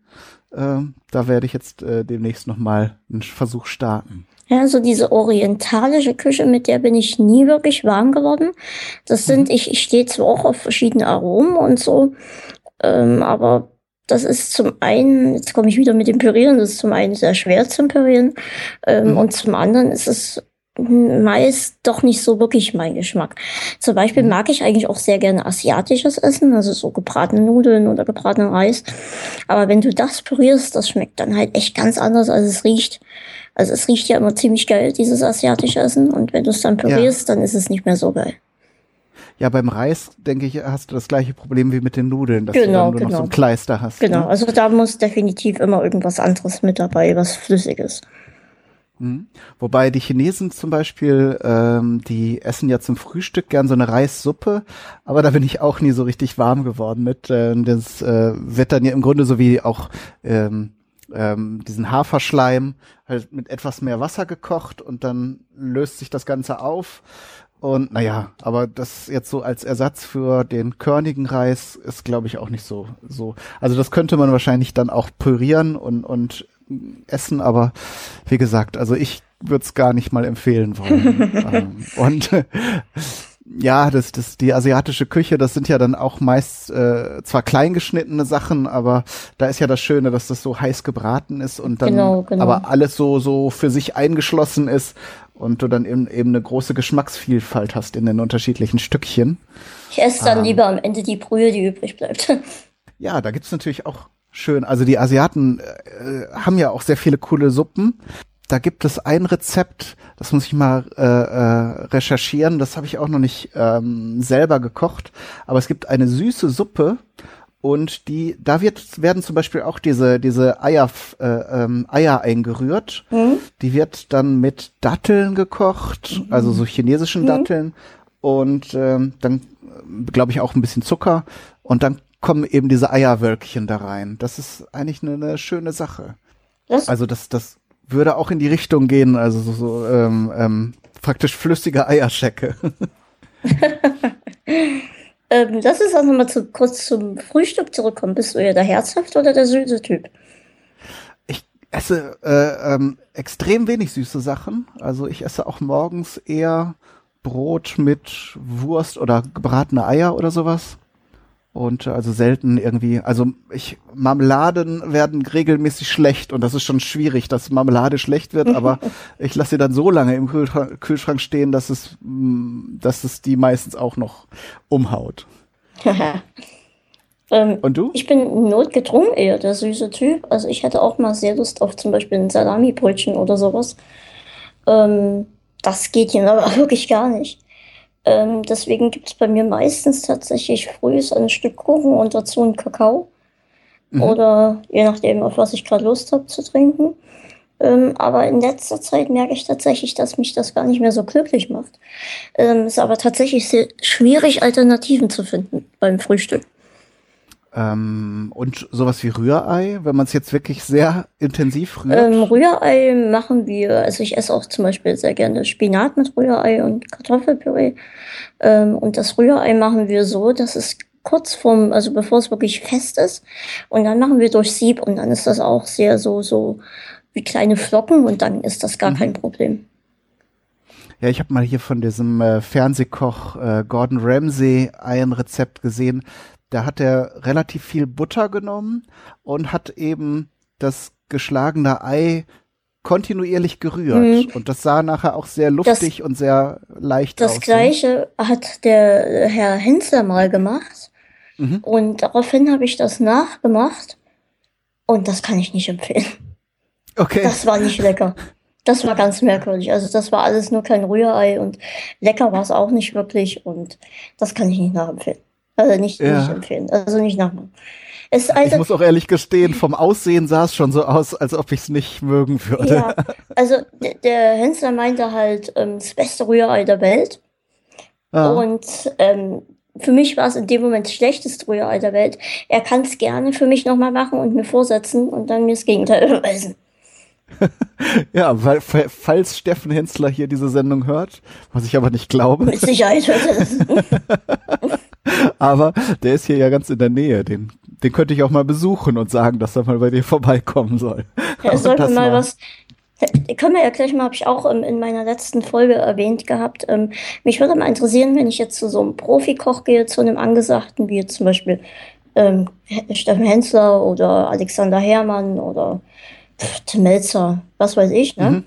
Äh, da werde ich jetzt äh, demnächst noch mal einen Versuch starten. Ja, also diese orientalische Küche, mit der bin ich nie wirklich warm geworden. Das sind, mhm. ich, ich stehe zwar auch auf verschiedene Aromen und so, ähm, aber das ist zum einen, jetzt komme ich wieder mit dem Pürieren, das ist zum einen sehr schwer zum Pürieren ähm, mhm. und zum anderen ist es meist doch nicht so wirklich mein Geschmack. Zum Beispiel mhm. mag ich eigentlich auch sehr gerne asiatisches Essen, also so gebratene Nudeln oder gebratenen Reis. Aber wenn du das pürierst, das schmeckt dann halt echt ganz anders, als es riecht. Also es riecht ja immer ziemlich geil, dieses asiatische Essen. Und wenn du es dann pürierst, ja. dann ist es nicht mehr so geil. Ja, beim Reis, denke ich, hast du das gleiche Problem wie mit den Nudeln, dass genau, du dann nur genau. noch so ein genau. Kleister hast. Genau, ne? also da muss definitiv immer irgendwas anderes mit dabei, was Flüssiges. Mhm. Wobei die Chinesen zum Beispiel, ähm, die essen ja zum Frühstück gern so eine Reissuppe, aber da bin ich auch nie so richtig warm geworden mit. Äh, das äh, wird dann ja im Grunde so wie auch ähm, ähm, diesen Haferschleim halt mit etwas mehr Wasser gekocht und dann löst sich das Ganze auf. Und naja, aber das jetzt so als Ersatz für den körnigen Reis ist, glaube ich, auch nicht so so. Also das könnte man wahrscheinlich dann auch pürieren und und essen, aber wie gesagt, also ich würde es gar nicht mal empfehlen wollen. ähm, und ja, das, das, die asiatische Küche, das sind ja dann auch meist äh, zwar kleingeschnittene Sachen, aber da ist ja das Schöne, dass das so heiß gebraten ist und dann genau, genau. aber alles so so für sich eingeschlossen ist und du dann eben, eben eine große Geschmacksvielfalt hast in den unterschiedlichen Stückchen. Ich esse dann ähm, lieber am Ende die Brühe, die übrig bleibt. Ja, da gibt's natürlich auch schön. Also die Asiaten äh, haben ja auch sehr viele coole Suppen. Da gibt es ein Rezept, das muss ich mal äh, äh, recherchieren. Das habe ich auch noch nicht ähm, selber gekocht. Aber es gibt eine süße Suppe und die, da wird werden zum Beispiel auch diese diese Eier äh, ähm, Eier eingerührt. Mhm. Die wird dann mit Datteln gekocht, mhm. also so chinesischen mhm. Datteln und ähm, dann glaube ich auch ein bisschen Zucker und dann kommen eben diese Eierwölkchen da rein. Das ist eigentlich eine, eine schöne Sache. Das? Also das, das würde auch in die Richtung gehen, also so, so ähm, ähm, praktisch flüssige Eierschecke. ähm, lass uns auch nochmal zu, kurz zum Frühstück zurückkommen. Bist du eher der herzhaft oder der süße Typ? Ich esse äh, ähm, extrem wenig süße Sachen. Also ich esse auch morgens eher Brot mit Wurst oder gebratene Eier oder sowas und also selten irgendwie, also ich Marmeladen werden regelmäßig schlecht und das ist schon schwierig, dass Marmelade schlecht wird, aber ich lasse sie dann so lange im Kühlschrank stehen, dass es, mm, dass es die meistens auch noch umhaut. ähm, und du? Ich bin notgedrungen eher der süße Typ. Also ich hätte auch mal sehr Lust auf zum Beispiel ein Salami-Brötchen oder sowas. Ähm, das geht hier aber wirklich gar nicht. Ähm, deswegen gibt es bei mir meistens tatsächlich frühs ein Stück Kuchen und dazu einen Kakao. Mhm. Oder je nachdem, auf was ich gerade Lust habe zu trinken. Ähm, aber in letzter Zeit merke ich tatsächlich, dass mich das gar nicht mehr so glücklich macht. Es ähm, ist aber tatsächlich sehr schwierig, Alternativen zu finden beim Frühstück. Ähm, und sowas wie Rührei, wenn man es jetzt wirklich sehr intensiv rührt? Ähm, Rührei machen wir, also ich esse auch zum Beispiel sehr gerne Spinat mit Rührei und Kartoffelpüree. Ähm, und das Rührei machen wir so, dass es kurz vorm, also bevor es wirklich fest ist. Und dann machen wir durch Sieb und dann ist das auch sehr so, so wie kleine Flocken und dann ist das gar mhm. kein Problem. Ja, ich habe mal hier von diesem äh, Fernsehkoch äh, Gordon Ramsay ein Rezept gesehen da hat er relativ viel Butter genommen und hat eben das geschlagene Ei kontinuierlich gerührt. Mhm. Und das sah nachher auch sehr luftig das, und sehr leicht das aus. Das ne? gleiche hat der Herr Hensler mal gemacht. Mhm. Und daraufhin habe ich das nachgemacht. Und das kann ich nicht empfehlen. Okay. Das war nicht lecker. Das war ganz merkwürdig. Also das war alles nur kein Rührei und lecker war es auch nicht wirklich und das kann ich nicht nachempfehlen. Also nicht, ja. nicht empfehlen. Also nicht nachmachen. Es, also, ich muss auch ehrlich gestehen, vom Aussehen sah es schon so aus, als ob ich es nicht mögen würde. Ja, also der Hensler meinte halt ähm, das beste Rührei der Welt. Ah. Und ähm, für mich war es in dem Moment das schlechteste Rührei der Welt. Er kann es gerne für mich nochmal machen und mir vorsetzen und dann mir das Gegenteil überweisen. ja, weil, falls Steffen Hensler hier diese Sendung hört, was ich aber nicht glaube. Mit Sicherheit hört er das. aber der ist hier ja ganz in der Nähe. Den, den könnte ich auch mal besuchen und sagen, dass er mal bei dir vorbeikommen soll. Ja, er sollte mal was. Können wir ja gleich mal, habe ich auch ähm, in meiner letzten Folge erwähnt gehabt. Ähm, mich würde mal interessieren, wenn ich jetzt zu so einem Profikoch gehe, zu einem Angesagten, wie zum Beispiel ähm, Steffen Hensler oder Alexander Herrmann oder Tim Melzer, was weiß ich, ne? Mhm.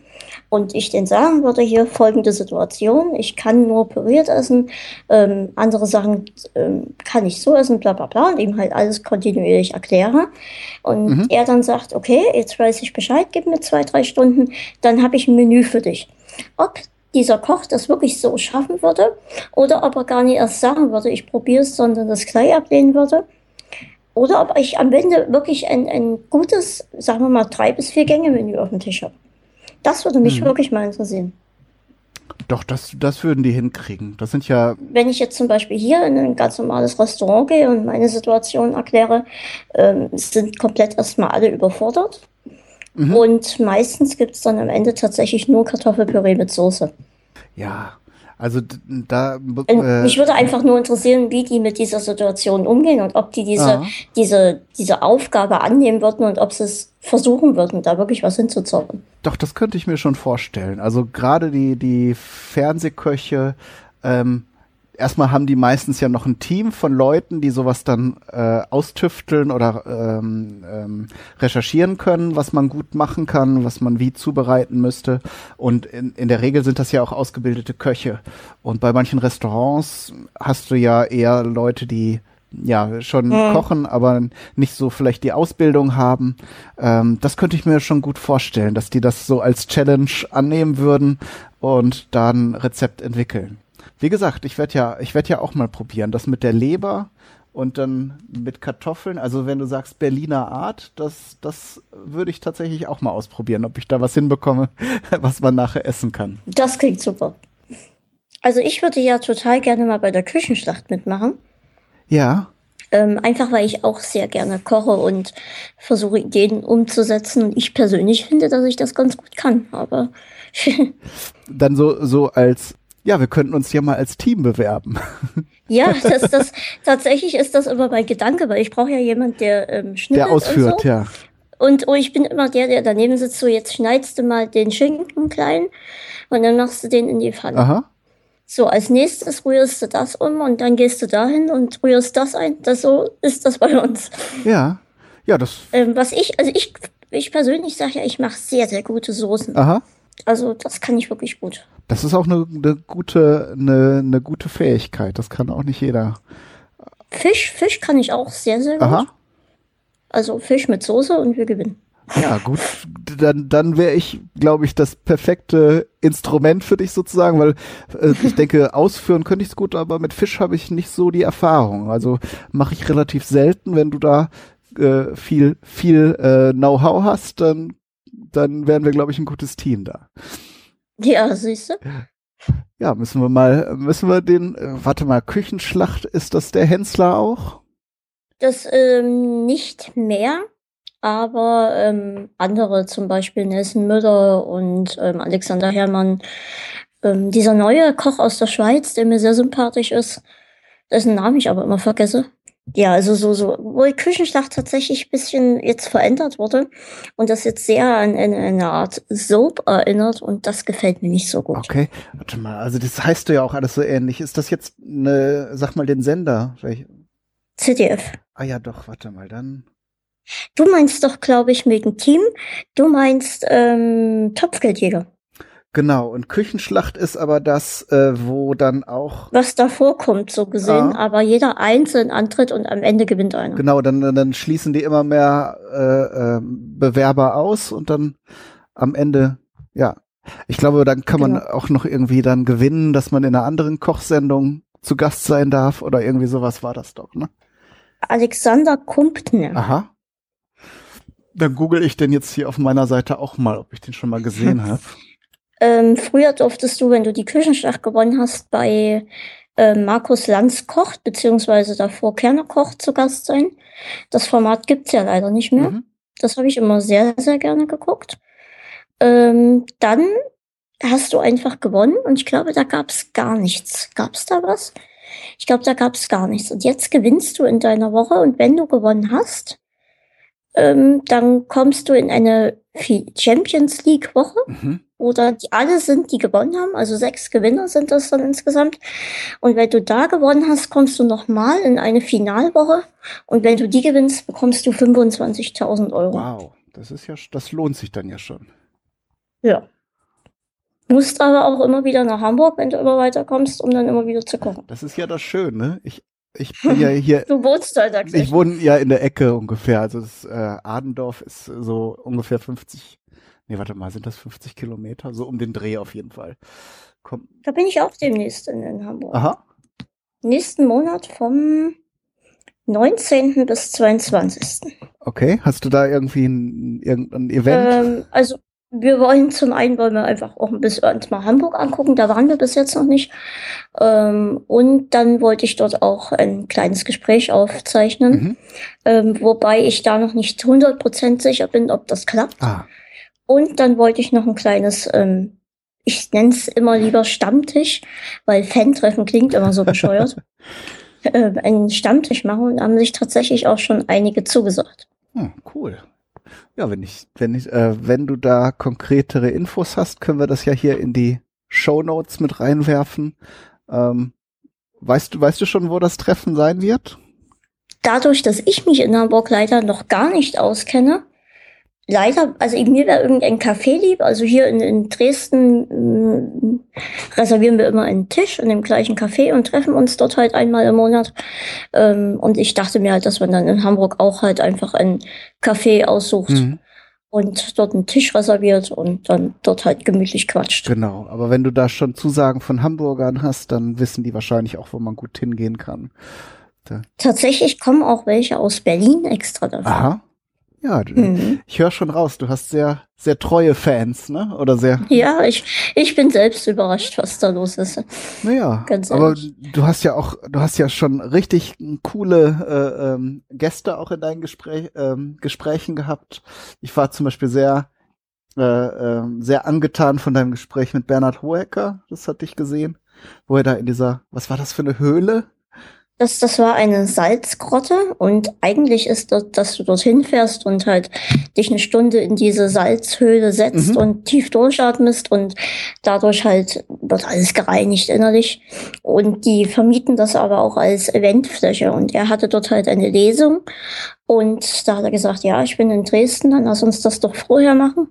Und ich den sagen würde, hier folgende Situation, ich kann nur püriert essen, ähm, andere Sachen ähm, kann ich so essen, bla bla bla, und ihm halt alles kontinuierlich erkläre. Und mhm. er dann sagt, okay, jetzt weiß ich Bescheid, gib mir zwei, drei Stunden, dann habe ich ein Menü für dich. Ob dieser Koch das wirklich so schaffen würde oder ob er gar nicht erst sagen würde, ich probiere es, sondern das gleich ablehnen würde, oder ob ich am Ende wirklich ein, ein gutes, sagen wir mal, drei bis vier Gänge-Menü auf dem Tisch habe. Das würde mich Hm. wirklich mal interessieren. Doch, das, das würden die hinkriegen. Das sind ja, Wenn ich jetzt zum Beispiel hier in ein ganz normales Restaurant gehe und meine Situation erkläre, ähm, sind komplett erstmal alle überfordert. Mhm. Und meistens gibt es dann am Ende tatsächlich nur Kartoffelpüree mit Soße. ja, also da, Und äh, mich würde einfach nur interessieren, wie die mit dieser Situation umgehen und ob die diese, ah, diese, diese Aufgabe annehmen würden und ob sie es versuchen würden, da wirklich was hinzuzaubern. Doch, das könnte ich mir schon vorstellen. Also gerade die, die Fernsehköche, ähm, erstmal haben die meistens ja noch ein Team von Leuten, die sowas dann äh, austüfteln oder ähm, ähm, recherchieren können, was man gut machen kann, was man wie zubereiten müsste. Und in, in der Regel sind das ja auch ausgebildete Köche. Und bei manchen Restaurants hast du ja eher Leute, die ja schon Mhm. kochen, aber nicht so vielleicht die Ausbildung haben. Ähm, das könnte ich mir schon gut vorstellen, dass die das so als Challenge annehmen würden und dann Rezept entwickeln. Wie gesagt, ich werde ja, ich werde ja auch mal probieren, das mit der Leber und dann mit Kartoffeln. Also wenn du sagst Berliner Art, das, das würde ich tatsächlich auch mal ausprobieren, ob ich da was hinbekomme, was man nachher essen kann. Das klingt super. Also ich würde ja total gerne mal bei der Küchenschlacht mitmachen. Ja, Ähm, einfach weil ich auch sehr gerne koche und versuche Ideen umzusetzen. Und ich persönlich finde, dass ich das ganz gut kann. Aber dann so, so als, ja, wir könnten uns ja mal als Team bewerben. ja, das, das, tatsächlich ist das immer mein Gedanke, weil ich brauche ja jemand, der ähm, schnippelt Der ausführt, und so. ja. Und oh, ich bin immer der, der daneben sitzt, so jetzt schneidest du mal den Schinken klein und dann machst du den in die Pfanne. Aha. So, als nächstes rührst du das um und dann gehst du dahin und rührst das ein. Das so ist das bei uns. Ja. Ja, das, Ähm, was ich, also ich, ich persönlich sage ja, ich mache sehr, sehr gute Soßen. aha. Also das kann ich wirklich gut. Das ist auch eine, eine gute, eine, eine gute Fähigkeit. Das kann auch nicht jeder. Fisch, Fisch kann ich auch sehr, sehr gut. Aha. Also Fisch mit Soße und wir gewinnen. Ja, gut. Dann, dann wäre ich, glaube ich, das perfekte Instrument für dich sozusagen, weil äh, ich denke, ausführen könnte ich es gut, aber mit Fisch habe ich nicht so die Erfahrung. Also mache ich relativ selten. Wenn du da äh, viel, viel äh, Know-how hast, dann, dann wären wir, glaube ich, ein gutes Team da. Ja, siehst du? Ja, müssen wir mal, müssen wir den, äh, warte mal, Küchenschlacht, ist das der Hensler auch? Das ähm, nicht mehr, aber ähm, andere, zum Beispiel Nelson Müller und ähm, Alexander Herrmann. Ähm, dieser neue Koch aus der Schweiz, der mir sehr sympathisch ist, dessen Namen ich aber immer vergesse. Ja, also so, so, wo die Küchenschlacht tatsächlich ein bisschen jetzt verändert wurde und das jetzt sehr an eine, eine Art Soap erinnert und das gefällt mir nicht so gut. Okay, warte mal, also das heißt ja auch alles so ähnlich. Ist das jetzt eine, sag mal den Sender? Welch, ZDF. ah ja, doch, warte mal, dann. Du meinst doch, glaube ich, wegen Team. Du meinst ähm, Topfgeldjäger. Genau, und Küchenschlacht ist aber das, äh, wo dann auch, Was da vorkommt, so gesehen, Ja. aber jeder einzeln antritt und am Ende gewinnt einer. genau, dann, dann schließen die immer mehr äh, ähm, Bewerber aus und dann am Ende, ja. Ich glaube, dann kann man Genau. auch noch irgendwie dann gewinnen, dass man in einer anderen Kochsendung zu Gast sein darf oder irgendwie sowas war das doch, ne? Alexander Kumpner. Aha. Dann google ich den jetzt hier auf meiner Seite auch mal, ob ich den schon mal gesehen habe. Ähm, früher durftest du, wenn du die Küchenschlacht gewonnen hast, bei äh, Markus Lanz kocht, beziehungsweise davor Kerner kocht zu Gast sein. Das Format gibt's ja leider nicht mehr. Mhm. Das habe ich immer sehr, sehr gerne geguckt. Ähm, dann hast du einfach gewonnen und ich glaube, da gab's gar nichts. Gab's da was? Ich glaube, da gab's gar nichts. Und jetzt gewinnst du in deiner Woche und wenn du gewonnen hast, ähm, dann kommst du in eine Champions League Woche, Mhm. wo dann die alle sind, die gewonnen haben. Also sechs Gewinner sind das dann insgesamt. Und wenn du da gewonnen hast, kommst du nochmal in eine Finalwoche. Und wenn du die gewinnst, bekommst du 25.000 Euro. Wow, das ist ja, das lohnt sich dann ja schon. Ja. Musst aber auch immer wieder nach Hamburg, wenn du immer weiterkommst, um dann immer wieder zu kochen. Das ist ja das Schöne. Ich, ich bin ja hier, Du wohnst da ich gleich. wohne ja in der Ecke ungefähr. Also das äh, Adendorf ist so ungefähr 50, nee, warte mal, sind das 50 Kilometer? So um den Dreh auf jeden Fall. Komm, Da bin ich auch demnächst in, in Hamburg. aha. Nächsten Monat vom 19. bis 22. Okay, hast du da irgendwie ein, irgendein Event? Ähm, also Wir wollen zum einen wollen wir einfach auch ein bisschen uns mal Hamburg angucken, da waren wir bis jetzt noch nicht. Ähm, und dann wollte ich dort auch ein kleines Gespräch aufzeichnen, mhm. ähm, wobei ich da noch nicht 100% sicher bin, ob das klappt. Ah. Und dann wollte ich noch ein kleines, ähm, ich nenne es immer lieber Stammtisch, weil Fan-Treffen klingt immer so bescheuert. äh, einen Stammtisch machen und haben sich tatsächlich auch schon einige zugesagt. Hm, cool. Ja, wenn ich, wenn ich, äh, wenn du da konkretere Infos hast, können wir das ja hier in die Show Notes mit reinwerfen. Ähm, weißt du, weißt du schon, wo das Treffen sein wird? Dadurch, dass ich mich in Hamburg leider noch gar nicht auskenne, leider, also mir wäre irgendein Café lieb. Also hier in, in Dresden mh, mm, reservieren wir immer einen Tisch in dem gleichen Café und treffen uns dort halt einmal im Monat. Ähm, und ich dachte mir halt, dass man dann in Hamburg auch halt einfach ein Café aussucht. Mhm. Und dort einen Tisch reserviert und dann dort halt gemütlich quatscht. Genau, aber wenn du da schon Zusagen von Hamburgern hast, dann wissen die wahrscheinlich auch, wo man gut hingehen kann. Da. Tatsächlich kommen auch welche aus Berlin extra dafür. Aha, ja, mhm. ich höre schon raus, du hast sehr, sehr treue Fans, ne? Oder sehr. Ja, ich, ich bin selbst überrascht, was da los ist. Naja, aber du hast ja auch, du hast ja schon richtig coole äh, ähm, Gäste auch in deinen Gespräch, ähm, Gesprächen gehabt. Ich war zum Beispiel sehr, äh, äh, sehr angetan von deinem Gespräch mit Bernhard Hohecker. Das hatte ich gesehen, wo er da in dieser, was war das für eine Höhle? Das, das war eine Salzgrotte und eigentlich ist das, dass du dorthin fährst und halt dich eine Stunde in diese Salzhöhle setzt mhm. und tief durchatmest und dadurch halt wird alles gereinigt innerlich. Und die vermieten das aber auch als Eventfläche und er hatte dort halt eine Lesung und da hat er gesagt, ja, ich bin in Dresden, dann lass uns das doch vorher machen.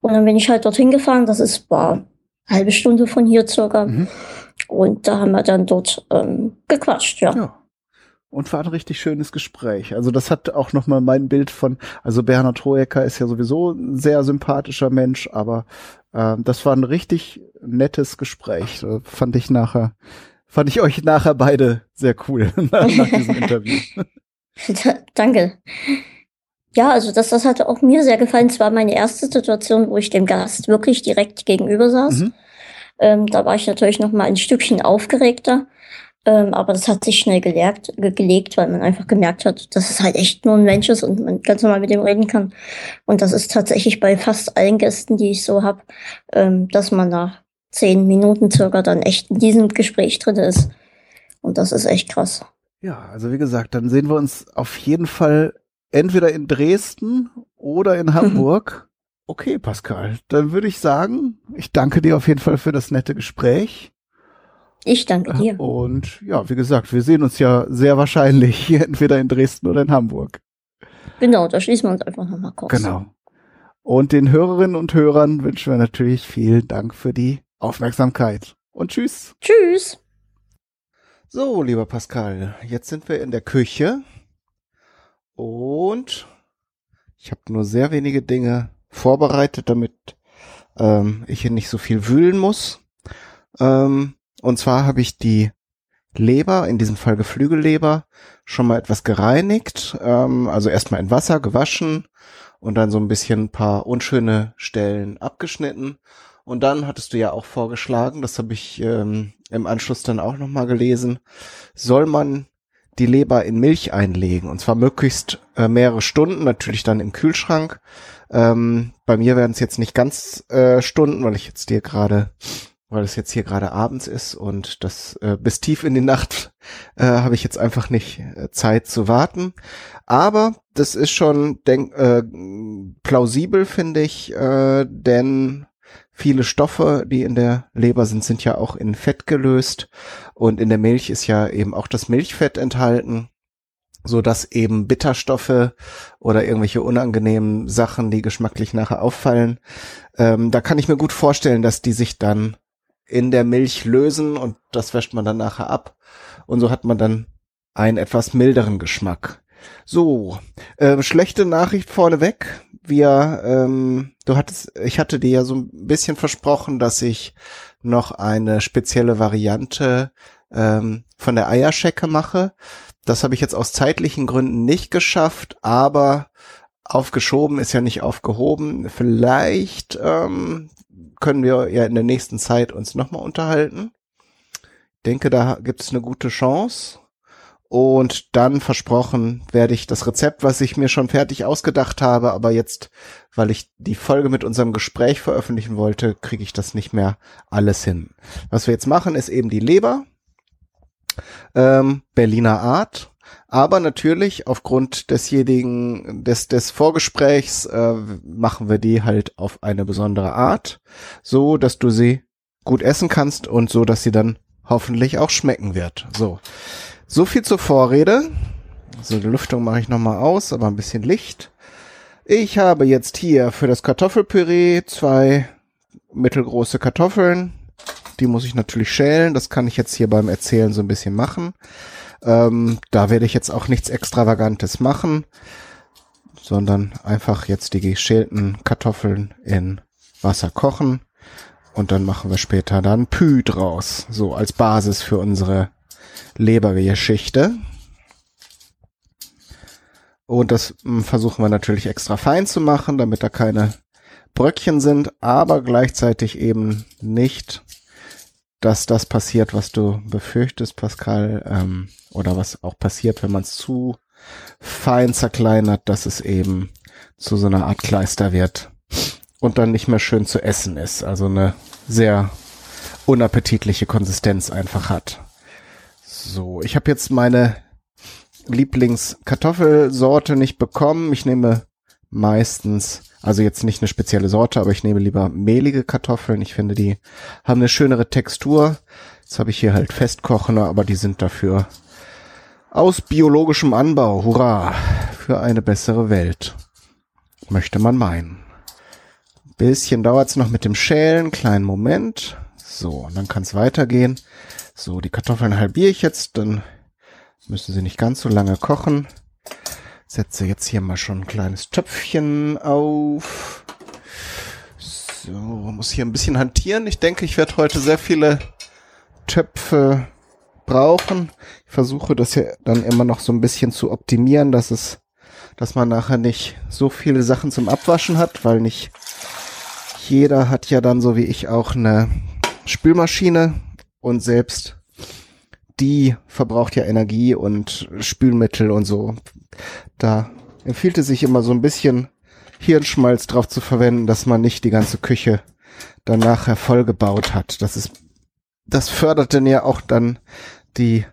Und dann bin ich halt dorthin gefahren, das ist, war eine halbe Stunde von hier circa. Mhm. Und da haben wir dann dort ähm, gequatscht, ja. ja. Und war ein richtig schönes Gespräch. Also das hat auch nochmal mein Bild von, also Bernhard Hoeker ist ja sowieso ein sehr sympathischer Mensch, aber äh, das war ein richtig nettes Gespräch. Das fand ich nachher, fand ich euch nachher beide sehr cool nach diesem Interview. Danke. Ja, also das, das hatte auch mir sehr gefallen. Es war meine erste Situation, wo ich dem Gast wirklich direkt gegenüber saß. Mhm. Ähm, da war ich natürlich noch mal ein Stückchen aufgeregter. Ähm, aber das hat sich schnell gelegt, gelegt, weil man einfach gemerkt hat, dass es halt echt nur ein Mensch ist und man ganz normal mit dem reden kann. Und das ist tatsächlich bei fast allen Gästen, die ich so habe, ähm, dass man nach zehn Minuten circa dann echt in diesem Gespräch drin ist. Und das ist echt krass. Ja, also wie gesagt, dann sehen wir uns auf jeden Fall entweder in Dresden oder in Hamburg. Okay, Pascal, dann würde ich sagen, ich danke dir auf jeden Fall für das nette Gespräch. Ich danke dir. Und ja, wie gesagt, wir sehen uns ja sehr wahrscheinlich hier entweder in Dresden oder in Hamburg. Genau, da schließen wir uns einfach nochmal kurz. Genau. Und den Hörerinnen und Hörern wünschen wir natürlich vielen Dank für die Aufmerksamkeit. Und tschüss. Tschüss. So, lieber Pascal, jetzt sind wir in der Küche. Und ich habe nur sehr wenige Dinge vorbereitet, damit ähm, ich hier nicht so viel wühlen muss. Ähm, und zwar habe ich die Leber, in diesem Fall Geflügelleber, schon mal etwas gereinigt. Ähm, also erstmal in Wasser gewaschen und dann so ein bisschen ein paar unschöne Stellen abgeschnitten. Und dann hattest du ja auch vorgeschlagen, das habe ich ähm, im Anschluss dann auch nochmal gelesen, soll man die Leber in Milch einlegen. Und zwar möglichst äh, mehrere Stunden, natürlich dann im Kühlschrank. Ähm, bei mir werden es jetzt nicht ganz äh, Stunden, weil ich jetzt dir gerade, weil es jetzt hier gerade abends ist und das äh, bis tief in die Nacht äh, habe ich jetzt einfach nicht äh, Zeit zu warten. Aber das ist schon denk, äh, plausibel, finde ich, äh, denn viele Stoffe, die in der Leber sind, sind ja auch in Fett gelöst und in der Milch ist ja eben auch das Milchfett enthalten so dass eben Bitterstoffe oder irgendwelche unangenehmen Sachen, die geschmacklich nachher auffallen, ähm, da kann ich mir gut vorstellen, dass die sich dann in der Milch lösen und das wäscht man dann nachher ab und so hat man dann einen etwas milderen Geschmack. So, äh, schlechte Nachricht vorneweg. Wir, ähm, du hattest, ich hatte dir ja so ein bisschen versprochen, dass ich noch eine spezielle Variante ähm, von der Eierschecke mache. Das habe ich jetzt aus zeitlichen Gründen nicht geschafft, aber aufgeschoben ist ja nicht aufgehoben. Vielleicht ähm, können wir ja in der nächsten Zeit uns nochmal unterhalten. Ich denke, da gibt es eine gute Chance. Und dann versprochen werde ich das Rezept, was ich mir schon fertig ausgedacht habe, aber jetzt, weil ich die Folge mit unserem Gespräch veröffentlichen wollte, kriege ich das nicht mehr alles hin. Was wir jetzt machen, ist eben die Leber, ähm, Berliner Art, aber natürlich aufgrund desjenigen, des, des Vorgesprächs äh, machen wir die halt auf eine besondere Art, so dass du sie gut essen kannst und so, dass sie dann hoffentlich auch schmecken wird. So. So viel zur Vorrede. So, die Lüftung mache ich nochmal aus, aber ein bisschen Licht. Ich habe jetzt hier für das Kartoffelpüree zwei mittelgroße Kartoffeln. Die muss ich natürlich schälen. Das kann ich jetzt hier beim Erzählen so ein bisschen machen. Ähm, da werde ich jetzt auch nichts Extravagantes machen, sondern einfach jetzt die geschälten Kartoffeln in Wasser kochen. Und dann machen wir später dann Pü draus. So als Basis für unsere Lebergeschichte. Und das hm, versuchen wir natürlich extra fein zu machen, damit da keine Bröckchen sind, aber gleichzeitig eben nicht, dass das passiert, was du befürchtest, Pascal, ähm, oder was auch passiert, wenn man es zu fein zerkleinert, dass es eben zu so einer Art Kleister wird und dann nicht mehr schön zu essen ist. Also eine sehr unappetitliche Konsistenz einfach hat. So, ich habe jetzt meine Lieblingskartoffelsorte nicht bekommen. Ich nehme meistens, also jetzt nicht eine spezielle Sorte, aber ich nehme lieber mehlige Kartoffeln. Ich finde, die haben eine schönere Textur. Jetzt habe ich hier halt Festkochende, aber die sind dafür aus biologischem Anbau. Hurra! Für eine bessere Welt. Möchte man meinen. Bisschen dauert's noch mit dem Schälen. Kleinen Moment. So, und dann kann es weitergehen. So, die Kartoffeln halbiere ich jetzt, dann müssen sie nicht ganz so lange kochen. Setze jetzt hier mal schon ein kleines Töpfchen auf. So, muss hier ein bisschen hantieren. Ich denke, ich werde heute sehr viele Töpfe brauchen. Ich versuche das hier dann immer noch so ein bisschen zu optimieren, dass es, dass man nachher nicht so viele Sachen zum Abwaschen hat, weil nicht jeder hat ja dann so wie ich auch eine Spülmaschine und selbst die verbraucht ja Energie und Spülmittel und so. Da empfiehlt es sich immer so ein bisschen Hirnschmalz drauf zu verwenden, dass man nicht die ganze Küche dann nachher vollgebaut hat. Das ist, das fördert dann ja auch dann die,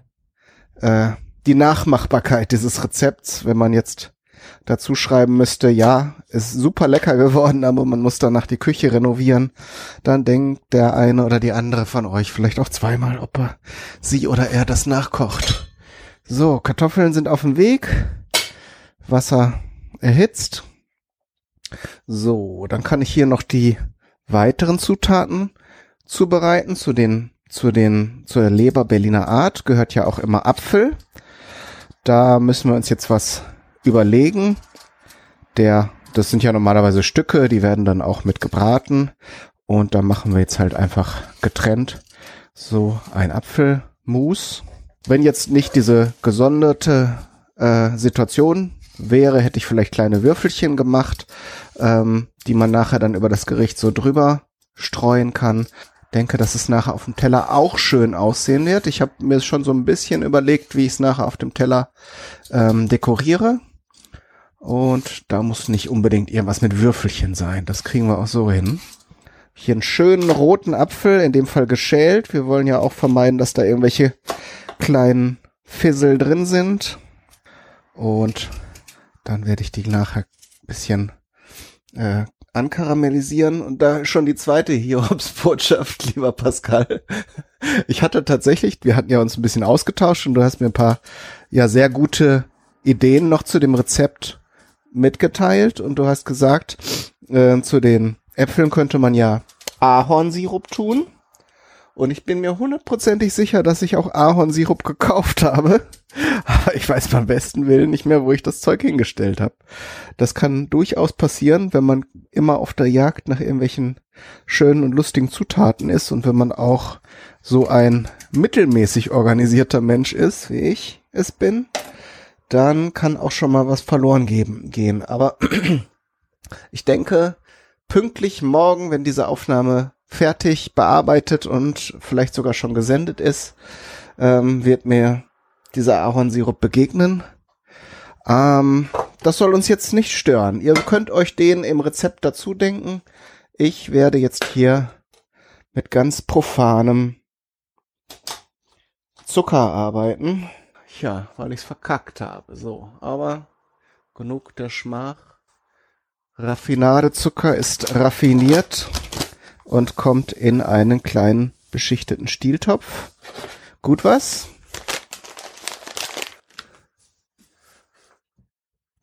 äh, die Nachmachbarkeit dieses Rezepts, wenn man jetzt dazu schreiben müsste, ja, ist super lecker geworden, aber man muss danach die Küche renovieren, dann denkt der eine oder die andere von euch vielleicht auch zweimal, ob er sie oder er das nachkocht. So, Kartoffeln sind auf dem Weg. Wasser erhitzt. So, dann kann ich hier noch die weiteren Zutaten zubereiten. Zu den, zu den, zur Leber Berliner Art gehört ja auch immer Apfel. Da müssen wir uns jetzt was überlegen. Der, das sind ja normalerweise Stücke, die werden dann auch mit gebraten. Und da machen wir jetzt halt einfach getrennt so ein Apfelmus. Wenn jetzt nicht diese gesonderte äh, Situation wäre, hätte ich vielleicht kleine Würfelchen gemacht, ähm, die man nachher dann über das Gericht so drüber streuen kann. Denke, dass es nachher auf dem Teller auch schön aussehen wird. Ich habe mir schon so ein bisschen überlegt, wie ich es nachher auf dem Teller ähm, dekoriere. Und da muss nicht unbedingt irgendwas mit Würfelchen sein. Das kriegen wir auch so hin. Hier einen schönen roten Apfel, in dem Fall geschält. Wir wollen ja auch vermeiden, dass da irgendwelche kleinen Fissel drin sind. Und dann werde ich die nachher ein bisschen äh, ankaramellisieren. Und da schon die zweite Hiobsbotschaft, lieber Pascal. Ich hatte tatsächlich, wir hatten ja uns ein bisschen ausgetauscht und du hast mir ein paar ja sehr gute Ideen noch zu dem Rezept mitgeteilt und du hast gesagt, äh, zu den Äpfeln könnte man ja Ahornsirup tun. Und ich bin mir hundertprozentig sicher, dass ich auch Ahornsirup gekauft habe. Aber ich weiß beim besten Willen nicht mehr, wo ich das Zeug hingestellt habe. Das kann durchaus passieren, wenn man immer auf der Jagd nach irgendwelchen schönen und lustigen Zutaten ist und wenn man auch so ein mittelmäßig organisierter Mensch ist, wie ich es bin, dann kann auch schon mal was verloren geben, gehen. Aber ich denke, pünktlich morgen, wenn diese Aufnahme fertig bearbeitet und vielleicht sogar schon gesendet ist, ähm, wird mir dieser Ahornsirup begegnen. Ähm, das soll uns jetzt nicht stören. Ihr könnt euch den im Rezept dazu denken. Ich werde jetzt hier mit ganz profanem Zucker arbeiten. Ja, weil ich es verkackt habe. So, aber genug der Schmach. Raffinadezucker ist raffiniert und kommt in einen kleinen beschichteten Stieltopf. Gut was?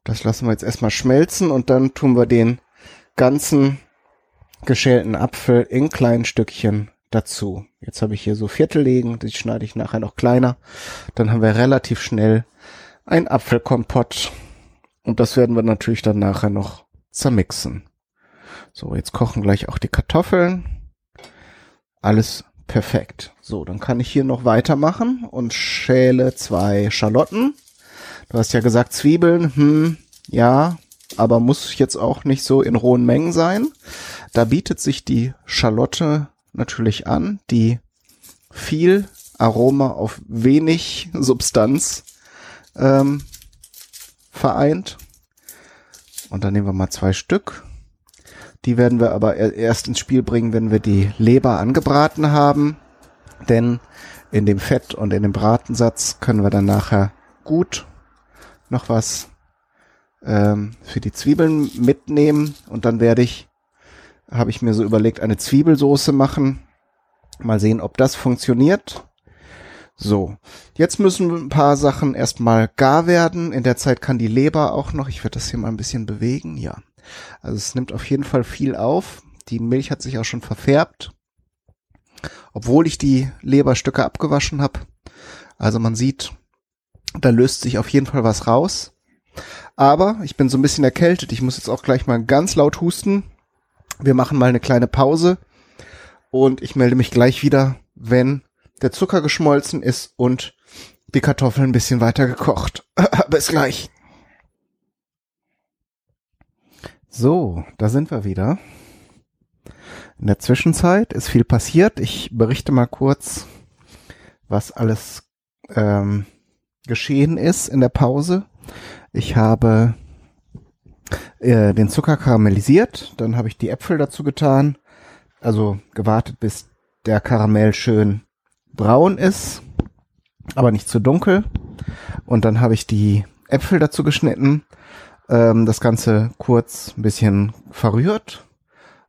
Das lassen wir jetzt erstmal schmelzen und dann tun wir den ganzen geschälten Apfel in kleinen Stückchen dazu. Jetzt habe ich hier so Viertellegen, die schneide ich nachher noch kleiner. Dann haben wir relativ schnell ein Apfelkompott. Und das werden wir natürlich dann nachher noch zermixen. So, jetzt kochen gleich auch die Kartoffeln. Alles perfekt. So, dann kann ich hier noch weitermachen und schäle zwei Schalotten. Du hast ja gesagt Zwiebeln, hm, ja, aber muss jetzt auch nicht so in rohen Mengen sein. Da bietet sich die Schalotte natürlich an, die viel Aroma auf wenig Substanz ähm, vereint. Und dann nehmen wir mal zwei Stück. Die werden wir aber erst ins Spiel bringen, wenn wir die Leber angebraten haben. Denn in dem Fett und in dem Bratensatz können wir dann nachher gut noch was ähm, für die Zwiebeln mitnehmen. Und dann werde ich habe ich mir so überlegt, eine Zwiebelsoße machen. Mal sehen, ob das funktioniert. So, jetzt müssen ein paar Sachen erstmal gar werden. In der Zeit kann die Leber auch noch, ich werde das hier mal ein bisschen bewegen, ja. Also es nimmt auf jeden Fall viel auf. Die Milch hat sich auch schon verfärbt. Obwohl ich die Leberstücke abgewaschen habe. Also man sieht, da löst sich auf jeden Fall was raus. Aber ich bin so ein bisschen erkältet. Ich muss jetzt auch gleich mal ganz laut husten. Wir machen mal eine kleine Pause und ich melde mich gleich wieder, wenn der Zucker geschmolzen ist und die Kartoffeln ein bisschen weiter gekocht. Bis gleich. So, da sind wir wieder. In der Zwischenzeit ist viel passiert. Ich berichte mal kurz, was alles ähm, geschehen ist in der Pause. Ich habe äh, den Zucker karamellisiert, dann habe ich die Äpfel dazu getan, also gewartet, bis der Karamell schön braun ist, aber nicht zu dunkel. Und dann habe ich die Äpfel dazu geschnitten, ähm, das Ganze kurz ein bisschen verrührt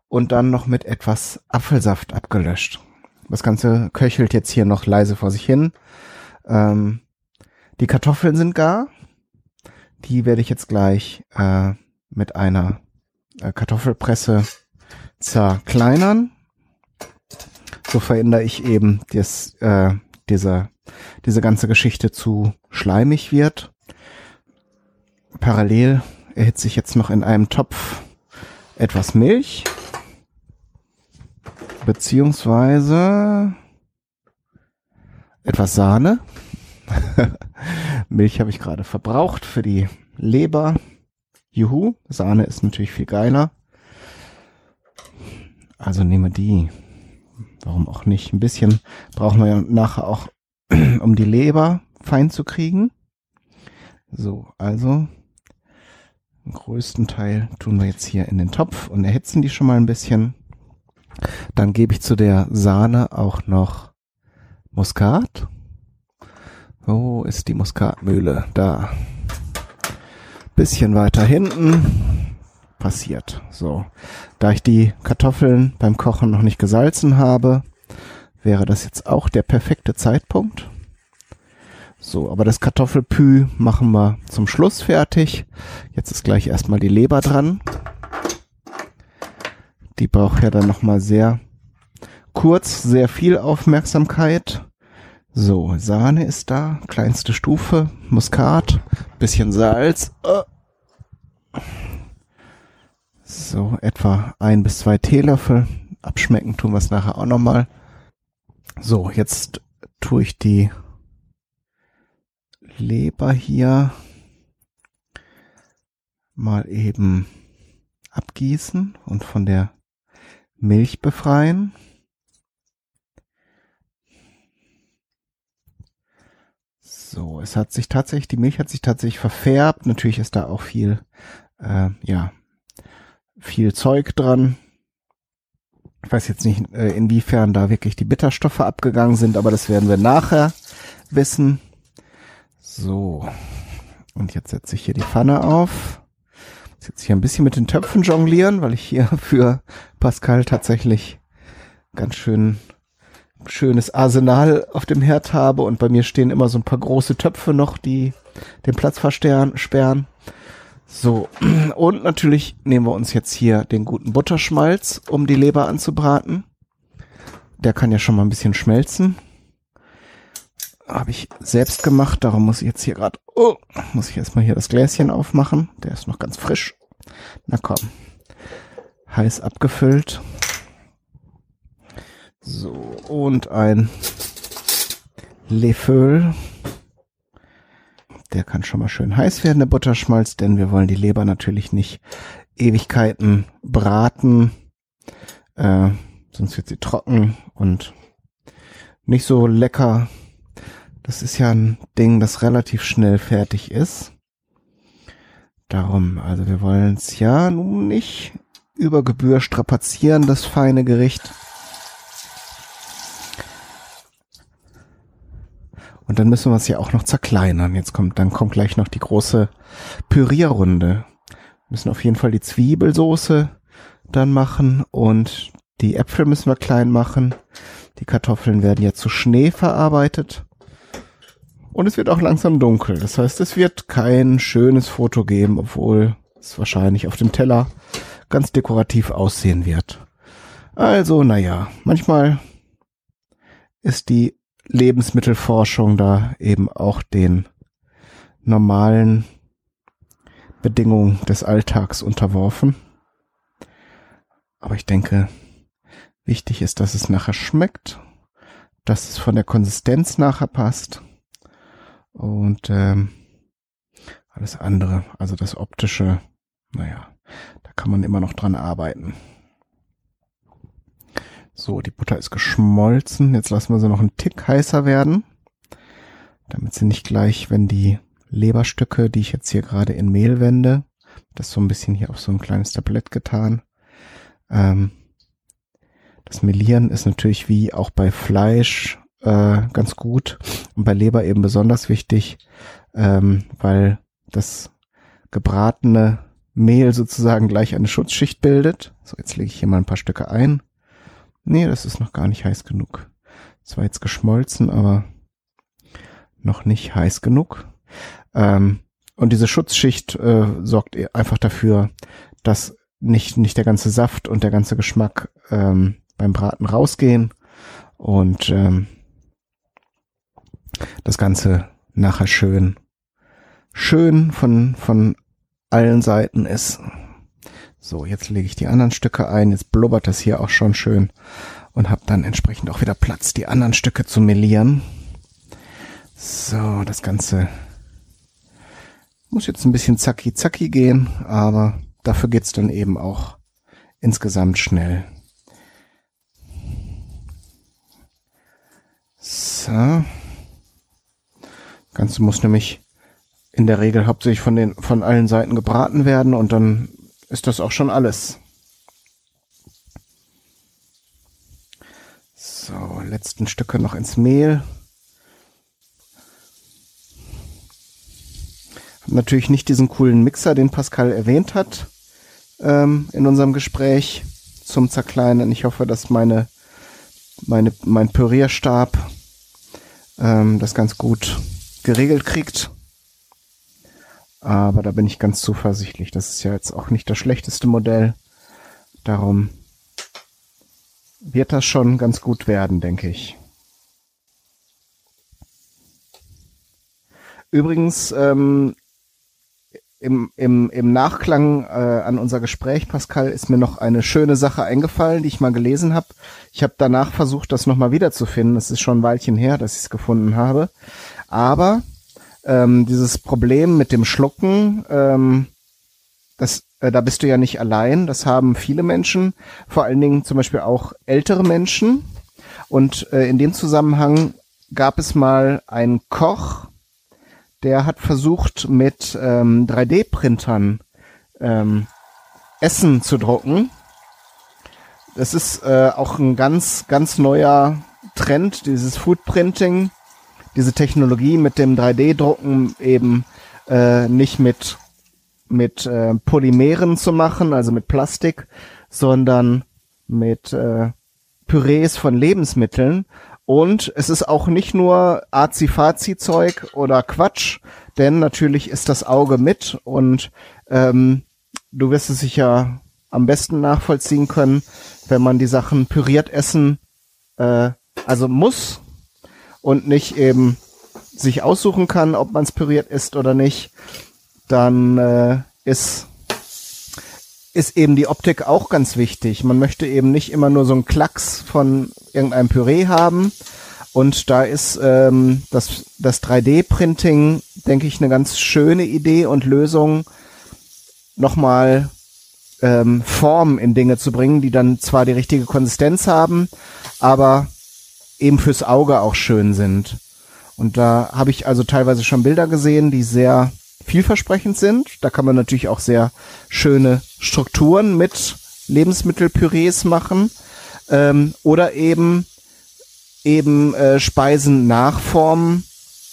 und dann noch mit etwas Apfelsaft abgelöscht. Das Ganze köchelt jetzt hier noch leise vor sich hin. Ähm, die Kartoffeln sind gar. Die werde ich jetzt gleich äh, mit einer äh, Kartoffelpresse zerkleinern. So verändere ich eben, dass äh, diese, diese ganze Geschichte zu schleimig wird. Parallel erhitze ich jetzt noch in einem Topf etwas Milch. Beziehungsweise etwas Sahne. Milch habe ich gerade verbraucht für die Leber. Juhu, Sahne ist natürlich viel geiler. Also nehme die. Warum auch nicht? Ein bisschen brauchen wir ja nachher auch, um die Leber fein zu kriegen. So, also den größten Teil tun wir jetzt hier in den Topf und erhitzen die schon mal ein bisschen. Dann gebe ich zu der Sahne auch noch Muskat. Wo ist die Muskatmühle? Da bisschen weiter hinten passiert. So, da ich die Kartoffeln beim Kochen noch nicht gesalzen habe, wäre das jetzt auch der perfekte Zeitpunkt. So, aber das Kartoffelpü machen wir zum Schluss fertig. Jetzt ist gleich erstmal die Leber dran. Die braucht ja dann nochmal sehr kurz, sehr viel Aufmerksamkeit. So, Sahne ist da, kleinste Stufe, Muskat, bisschen Salz. So, etwa ein bis zwei Teelöffel. Abschmecken tun wir es nachher auch nochmal. So, jetzt tue ich die Leber hier mal eben abgießen und von der Milch befreien. So, es hat sich tatsächlich, die Milch hat sich tatsächlich verfärbt. Natürlich ist da auch viel, äh, ja, viel Zeug dran. Ich weiß jetzt nicht, äh, inwiefern da wirklich die Bitterstoffe abgegangen sind, aber das werden wir nachher wissen. So. Und jetzt setze ich hier die Pfanne auf. Jetzt hier ein bisschen mit den Töpfen jonglieren, weil ich hier für Pascal tatsächlich ganz schön schönes Arsenal auf dem Herd habe und bei mir stehen immer so ein paar große Töpfe noch, die den Platz versperren. So, und natürlich nehmen wir uns jetzt hier den guten Butterschmalz, um die Leber anzubraten. Der kann ja schon mal ein bisschen schmelzen. Habe ich selbst gemacht, darum muss ich jetzt hier gerade, oh, muss ich erstmal hier das Gläschen aufmachen. Der ist noch ganz frisch. Na komm. Heiß abgefüllt. So, und ein Leföl. Der kann schon mal schön heiß werden, der Butterschmalz, denn wir wollen die Leber natürlich nicht Ewigkeiten braten. Äh, sonst wird sie trocken und nicht so lecker. Das ist ja ein Ding, das relativ schnell fertig ist. Darum, also wir wollen es ja nun nicht über Gebühr strapazieren, das feine Gericht. Und dann müssen wir es ja auch noch zerkleinern. Jetzt kommt, dann kommt gleich noch die große Pürierrunde. Wir müssen auf jeden Fall die Zwiebelsoße dann machen und die Äpfel müssen wir klein machen. Die Kartoffeln werden ja zu Schnee verarbeitet. Und es wird auch langsam dunkel. Das heißt, es wird kein schönes Foto geben, obwohl es wahrscheinlich auf dem Teller ganz dekorativ aussehen wird. Also, naja, manchmal ist die Lebensmittelforschung da eben auch den normalen Bedingungen des Alltags unterworfen. Aber ich denke, wichtig ist, dass es nachher schmeckt, dass es von der Konsistenz nachher passt und ähm, alles andere, also das optische, naja, da kann man immer noch dran arbeiten. So, die Butter ist geschmolzen. Jetzt lassen wir sie noch einen Tick heißer werden, damit sie nicht gleich, wenn die Leberstücke, die ich jetzt hier gerade in Mehl wende, das so ein bisschen hier auf so ein kleines Tablett getan. Ähm, das Melieren ist natürlich wie auch bei Fleisch äh, ganz gut und bei Leber eben besonders wichtig, ähm, weil das gebratene Mehl sozusagen gleich eine Schutzschicht bildet. So, jetzt lege ich hier mal ein paar Stücke ein. Nee, das ist noch gar nicht heiß genug. Zwar jetzt geschmolzen, aber noch nicht heiß genug. Ähm, und diese Schutzschicht äh, sorgt e- einfach dafür, dass nicht, nicht der ganze Saft und der ganze Geschmack ähm, beim Braten rausgehen und ähm, das Ganze nachher schön, schön von, von allen Seiten ist. So, jetzt lege ich die anderen Stücke ein. Jetzt blubbert das hier auch schon schön und habe dann entsprechend auch wieder Platz, die anderen Stücke zu melieren. So, das Ganze muss jetzt ein bisschen zacki zacki gehen, aber dafür geht's dann eben auch insgesamt schnell. So. Ganze muss nämlich in der Regel hauptsächlich von den, von allen Seiten gebraten werden und dann ist das auch schon alles. So, letzten Stücke noch ins Mehl. Hab natürlich nicht diesen coolen Mixer, den Pascal erwähnt hat ähm, in unserem Gespräch zum Zerkleinern. Ich hoffe, dass meine, meine, mein Pürierstab ähm, das ganz gut geregelt kriegt. Aber da bin ich ganz zuversichtlich. Das ist ja jetzt auch nicht das schlechteste Modell. Darum wird das schon ganz gut werden, denke ich. Übrigens, ähm, im, im, im Nachklang äh, an unser Gespräch, Pascal, ist mir noch eine schöne Sache eingefallen, die ich mal gelesen habe. Ich habe danach versucht, das nochmal wiederzufinden. Es ist schon ein Weilchen her, dass ich es gefunden habe. Aber ähm, dieses Problem mit dem Schlucken, ähm, das, äh, da bist du ja nicht allein. Das haben viele Menschen, vor allen Dingen zum Beispiel auch ältere Menschen. Und äh, in dem Zusammenhang gab es mal einen Koch, der hat versucht mit ähm, 3D-Printern ähm, Essen zu drucken. Das ist äh, auch ein ganz, ganz neuer Trend, dieses Foodprinting, diese Technologie mit dem 3D-Drucken eben äh, nicht mit mit äh, Polymeren zu machen, also mit Plastik, sondern mit äh, Pürees von Lebensmitteln. Und es ist auch nicht nur Azi-Fazi-Zeug oder Quatsch, denn natürlich ist das Auge mit und ähm, du wirst es sicher am besten nachvollziehen können, wenn man die Sachen püriert essen, äh, also muss und nicht eben sich aussuchen kann, ob man es püriert isst oder nicht, dann äh, ist ist eben die Optik auch ganz wichtig. Man möchte eben nicht immer nur so einen Klacks von irgendeinem Püree haben. Und da ist ähm, das, das 3D-Printing, denke ich, eine ganz schöne Idee und Lösung, nochmal ähm, Form in Dinge zu bringen, die dann zwar die richtige Konsistenz haben, aber eben fürs Auge auch schön sind. Und da habe ich also teilweise schon Bilder gesehen, die sehr vielversprechend sind. Da kann man natürlich auch sehr schöne Strukturen mit Lebensmittelpürees machen ähm, oder eben eben äh, Speisen nachformen,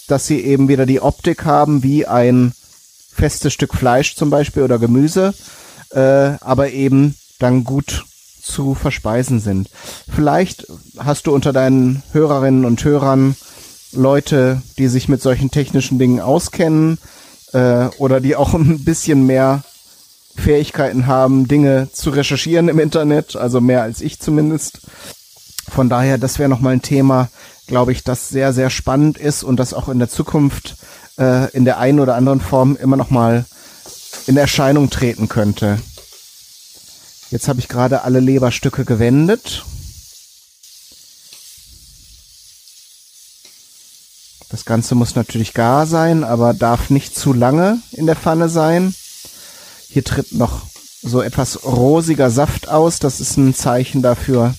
dass sie eben wieder die Optik haben wie ein festes Stück Fleisch zum Beispiel oder Gemüse, äh, aber eben dann gut zu verspeisen sind. Vielleicht hast du unter deinen Hörerinnen und Hörern Leute, die sich mit solchen technischen Dingen auskennen, äh, oder die auch ein bisschen mehr Fähigkeiten haben, Dinge zu recherchieren im Internet, also mehr als ich zumindest. Von daher, das wäre nochmal ein Thema, glaube ich, das sehr, sehr spannend ist und das auch in der Zukunft äh, in der einen oder anderen Form immer nochmal in Erscheinung treten könnte. Jetzt habe ich gerade alle Leberstücke gewendet. Das Ganze muss natürlich gar sein, aber darf nicht zu lange in der Pfanne sein. Hier tritt noch so etwas rosiger Saft aus. Das ist ein Zeichen dafür,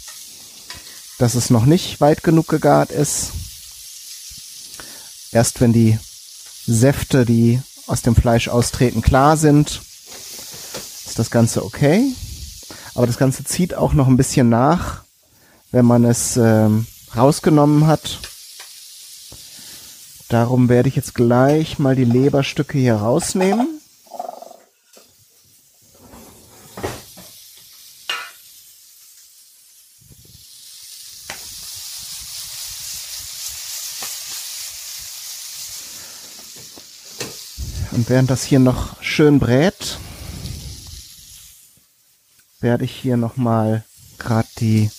dass es noch nicht weit genug gegart ist. Erst wenn die Säfte, die aus dem Fleisch austreten, klar sind, ist das Ganze okay. Aber das Ganze zieht auch noch ein bisschen nach, wenn man es ähm, rausgenommen hat. Darum werde ich jetzt gleich mal die Leberstücke hier rausnehmen. Und während das hier noch schön brät, werde ich hier nochmal gerade die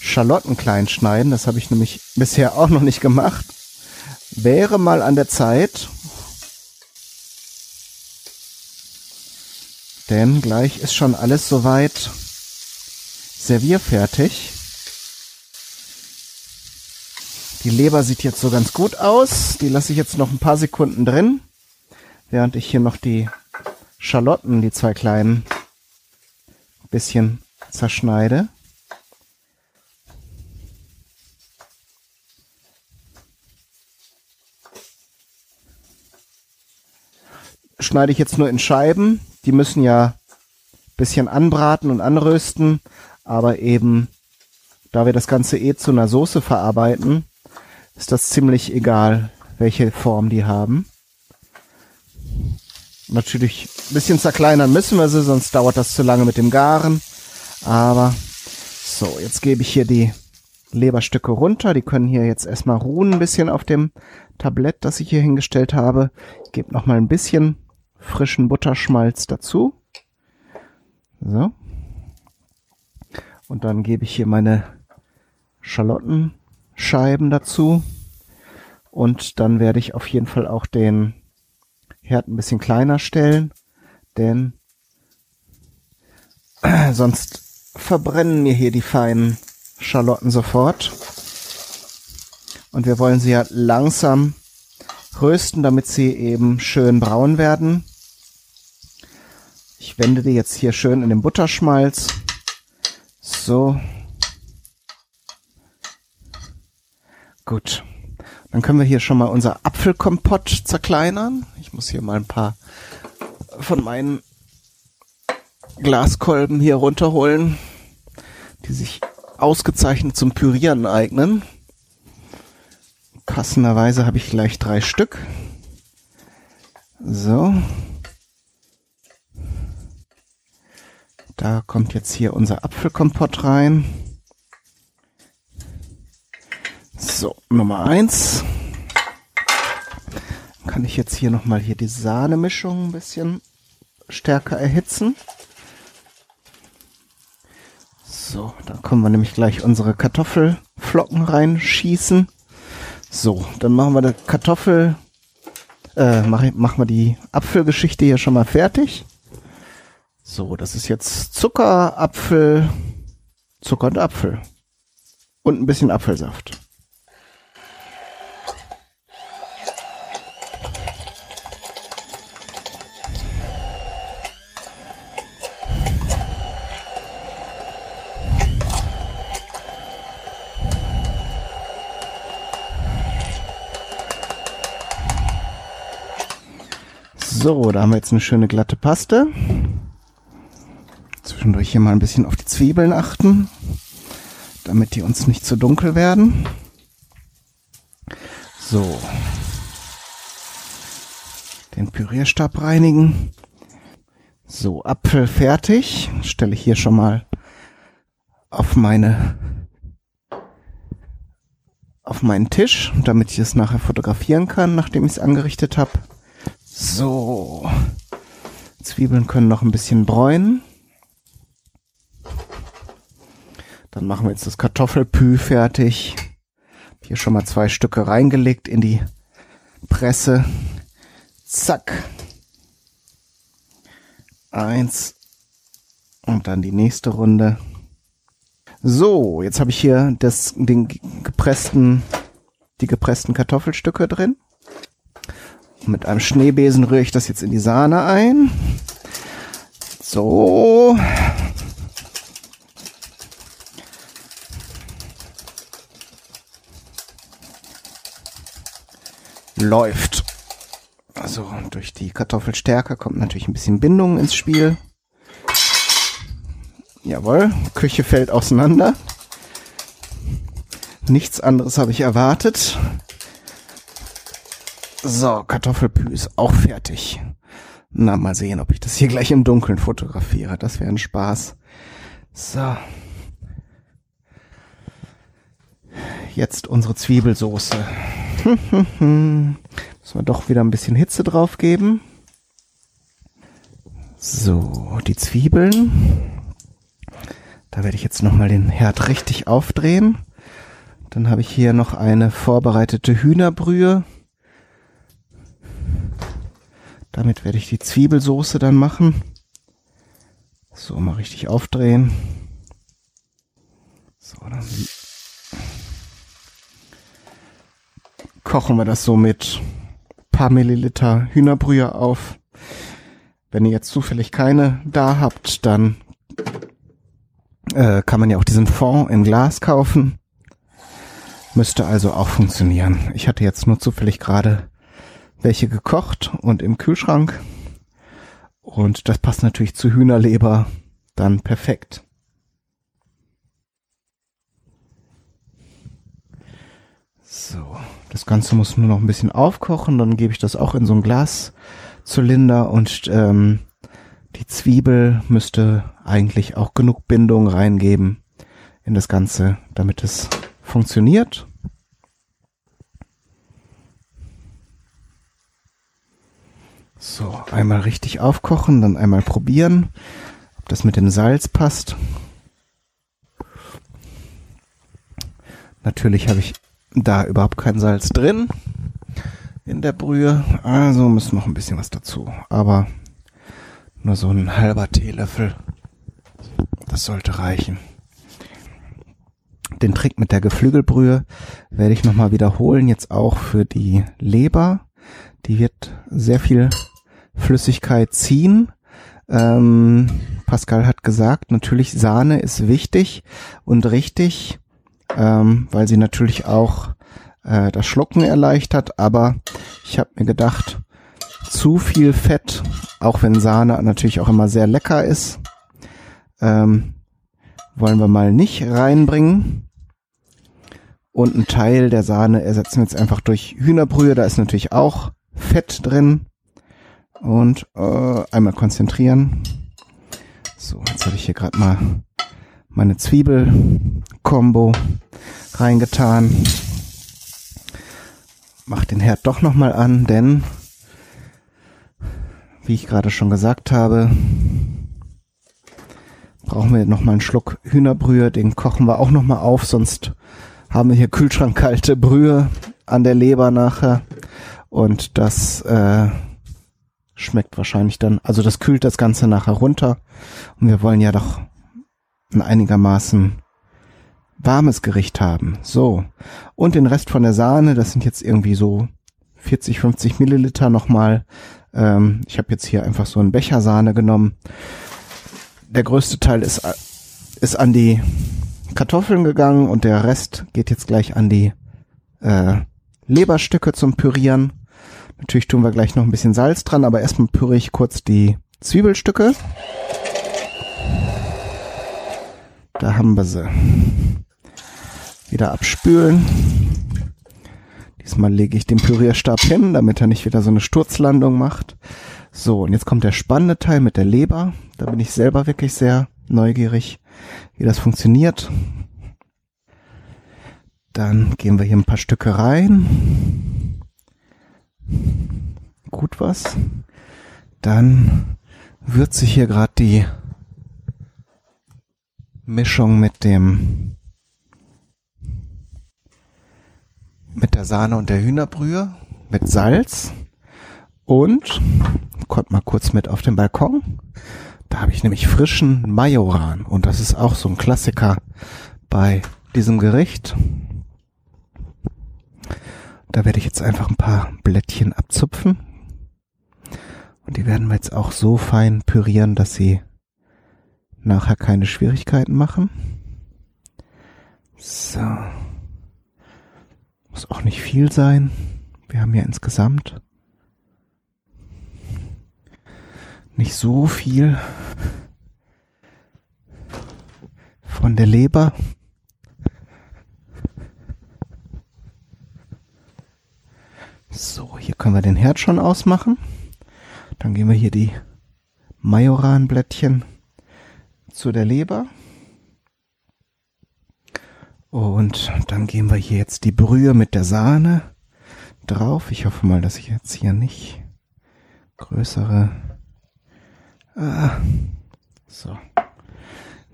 Schalotten klein schneiden. Das habe ich nämlich bisher auch noch nicht gemacht wäre mal an der Zeit. Denn gleich ist schon alles soweit servierfertig. Die Leber sieht jetzt so ganz gut aus. Die lasse ich jetzt noch ein paar Sekunden drin, während ich hier noch die Schalotten, die zwei kleinen, bisschen zerschneide. schneide ich jetzt nur in Scheiben. Die müssen ja bisschen anbraten und anrösten, aber eben, da wir das Ganze eh zu einer Soße verarbeiten, ist das ziemlich egal, welche Form die haben. Natürlich ein bisschen zerkleinern müssen wir sie, sonst dauert das zu lange mit dem Garen. Aber so, jetzt gebe ich hier die Leberstücke runter. Die können hier jetzt erstmal ruhen ein bisschen auf dem Tablett, das ich hier hingestellt habe. Ich gebe noch mal ein bisschen frischen Butterschmalz dazu. So. Und dann gebe ich hier meine Schalottenscheiben dazu. Und dann werde ich auf jeden Fall auch den Herd ein bisschen kleiner stellen, denn sonst verbrennen mir hier die feinen Schalotten sofort. Und wir wollen sie ja langsam rösten, damit sie eben schön braun werden. Ich wende die jetzt hier schön in den Butterschmalz. So. Gut. Dann können wir hier schon mal unser Apfelkompott zerkleinern. Ich muss hier mal ein paar von meinen Glaskolben hier runterholen, die sich ausgezeichnet zum Pürieren eignen. Passenderweise habe ich gleich drei Stück. So. Da kommt jetzt hier unser Apfelkompott rein. So, Nummer eins. Kann ich jetzt hier nochmal hier die Sahnemischung ein bisschen stärker erhitzen. So, da können wir nämlich gleich unsere Kartoffelflocken reinschießen. So, dann machen wir die Kartoffel, äh, mach, machen wir die Apfelgeschichte hier schon mal fertig. So, das ist jetzt Zucker, Apfel, Zucker und Apfel. Und ein bisschen Apfelsaft. So, da haben wir jetzt eine schöne glatte Paste. Zwischendurch hier mal ein bisschen auf die Zwiebeln achten, damit die uns nicht zu dunkel werden. So. Den Pürierstab reinigen. So, Apfel fertig. Stelle ich hier schon mal auf meine auf meinen Tisch, damit ich es nachher fotografieren kann, nachdem ich es angerichtet habe. So. Zwiebeln können noch ein bisschen bräunen. Dann machen wir jetzt das Kartoffelpü fertig. Hier schon mal zwei Stücke reingelegt in die Presse. Zack. Eins. Und dann die nächste Runde. So, jetzt habe ich hier das, den gepressten, die gepressten Kartoffelstücke drin. Mit einem Schneebesen rühre ich das jetzt in die Sahne ein. So. Läuft. Also durch die Kartoffelstärke kommt natürlich ein bisschen Bindung ins Spiel. Jawohl, Küche fällt auseinander. Nichts anderes habe ich erwartet. So, Kartoffelpü ist auch fertig. Na, mal sehen, ob ich das hier gleich im Dunkeln fotografiere. Das wäre ein Spaß. So. Jetzt unsere Zwiebelsoße. Müssen wir doch wieder ein bisschen Hitze drauf geben. So, die Zwiebeln. Da werde ich jetzt nochmal den Herd richtig aufdrehen. Dann habe ich hier noch eine vorbereitete Hühnerbrühe. Damit werde ich die Zwiebelsoße dann machen. So, mal richtig aufdrehen. So, dann kochen wir das so mit paar Milliliter Hühnerbrühe auf. Wenn ihr jetzt zufällig keine da habt, dann äh, kann man ja auch diesen Fond im Glas kaufen. Müsste also auch funktionieren. Ich hatte jetzt nur zufällig gerade welche gekocht und im Kühlschrank. Und das passt natürlich zu Hühnerleber dann perfekt. So, das Ganze muss nur noch ein bisschen aufkochen, dann gebe ich das auch in so ein Glaszylinder und ähm, die Zwiebel müsste eigentlich auch genug Bindung reingeben in das Ganze, damit es funktioniert. So, einmal richtig aufkochen, dann einmal probieren, ob das mit dem Salz passt. Natürlich habe ich da überhaupt kein Salz drin in der Brühe, also muss noch ein bisschen was dazu. Aber nur so ein halber Teelöffel, das sollte reichen. Den Trick mit der Geflügelbrühe werde ich nochmal wiederholen, jetzt auch für die Leber. Die wird sehr viel Flüssigkeit ziehen, Ähm, Pascal hat gesagt, natürlich Sahne ist wichtig und richtig, ähm, weil sie natürlich auch äh, das Schlucken erleichtert. Aber ich habe mir gedacht, zu viel Fett, auch wenn Sahne natürlich auch immer sehr lecker ist, ähm, wollen wir mal nicht reinbringen. Und ein Teil der Sahne ersetzen wir jetzt einfach durch Hühnerbrühe. Da ist natürlich auch Fett drin. Und äh, einmal konzentrieren. So, jetzt habe ich hier gerade mal meine Zwiebel-Kombo reingetan. Mach den Herd doch nochmal an, denn wie ich gerade schon gesagt habe, brauchen wir nochmal einen Schluck Hühnerbrühe. Den kochen wir auch nochmal auf, sonst haben wir hier kühlschrankkalte Brühe an der Leber nachher. Und das äh, schmeckt wahrscheinlich dann, also das kühlt das Ganze nachher runter. Und wir wollen ja doch ein einigermaßen warmes Gericht haben. So. Und den Rest von der Sahne, das sind jetzt irgendwie so 40, 50 Milliliter nochmal. Ähm, ich habe jetzt hier einfach so einen Becher Sahne genommen. Der größte Teil ist, ist an die Kartoffeln gegangen und der Rest geht jetzt gleich an die äh, Leberstücke zum Pürieren. Natürlich tun wir gleich noch ein bisschen Salz dran, aber erstmal püriere ich kurz die Zwiebelstücke. Da haben wir sie. Wieder abspülen. Diesmal lege ich den Pürierstab hin, damit er nicht wieder so eine Sturzlandung macht. So, und jetzt kommt der spannende Teil mit der Leber. Da bin ich selber wirklich sehr neugierig, wie das funktioniert. Dann gehen wir hier ein paar Stücke rein. Gut was. Dann würze ich hier gerade die Mischung mit dem mit der Sahne und der Hühnerbrühe mit Salz und kommt mal kurz mit auf den Balkon da habe ich nämlich frischen Majoran und das ist auch so ein Klassiker bei diesem Gericht. Da werde ich jetzt einfach ein paar Blättchen abzupfen. Und die werden wir jetzt auch so fein pürieren, dass sie nachher keine Schwierigkeiten machen. So. Muss auch nicht viel sein. Wir haben ja insgesamt nicht so viel von der Leber. So, hier können wir den Herd schon ausmachen. Dann gehen wir hier die Majoranblättchen zu der Leber. Und dann gehen wir hier jetzt die Brühe mit der Sahne drauf. Ich hoffe mal, dass ich jetzt hier nicht größere Ah, so.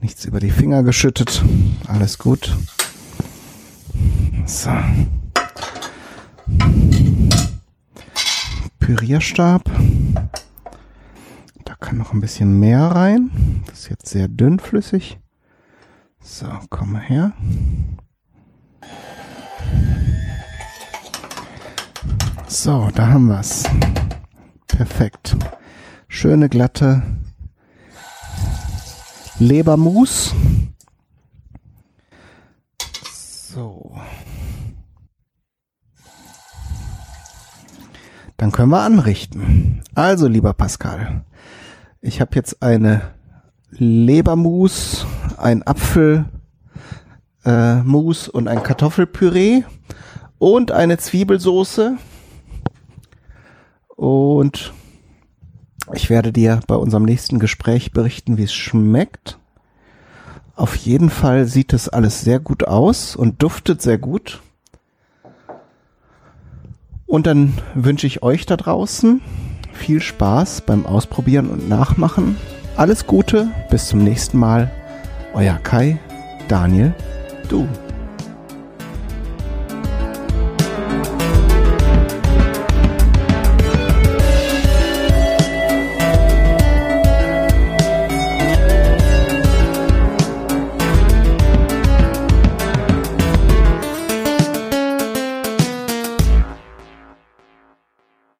Nichts über die Finger geschüttet. Alles gut. So. Pürierstab. Da kann noch ein bisschen mehr rein. Das ist jetzt sehr dünnflüssig. So, komm mal her. So, da haben wir's. Perfekt schöne glatte Lebermus. So. Dann können wir anrichten. Also, lieber Pascal, ich habe jetzt eine Lebermus, ein Apfelmus äh, und ein Kartoffelpüree und eine Zwiebelsoße und ich werde dir bei unserem nächsten Gespräch berichten, wie es schmeckt. Auf jeden Fall sieht es alles sehr gut aus und duftet sehr gut. Und dann wünsche ich euch da draußen viel Spaß beim Ausprobieren und Nachmachen. Alles Gute, bis zum nächsten Mal. Euer Kai, Daniel, du.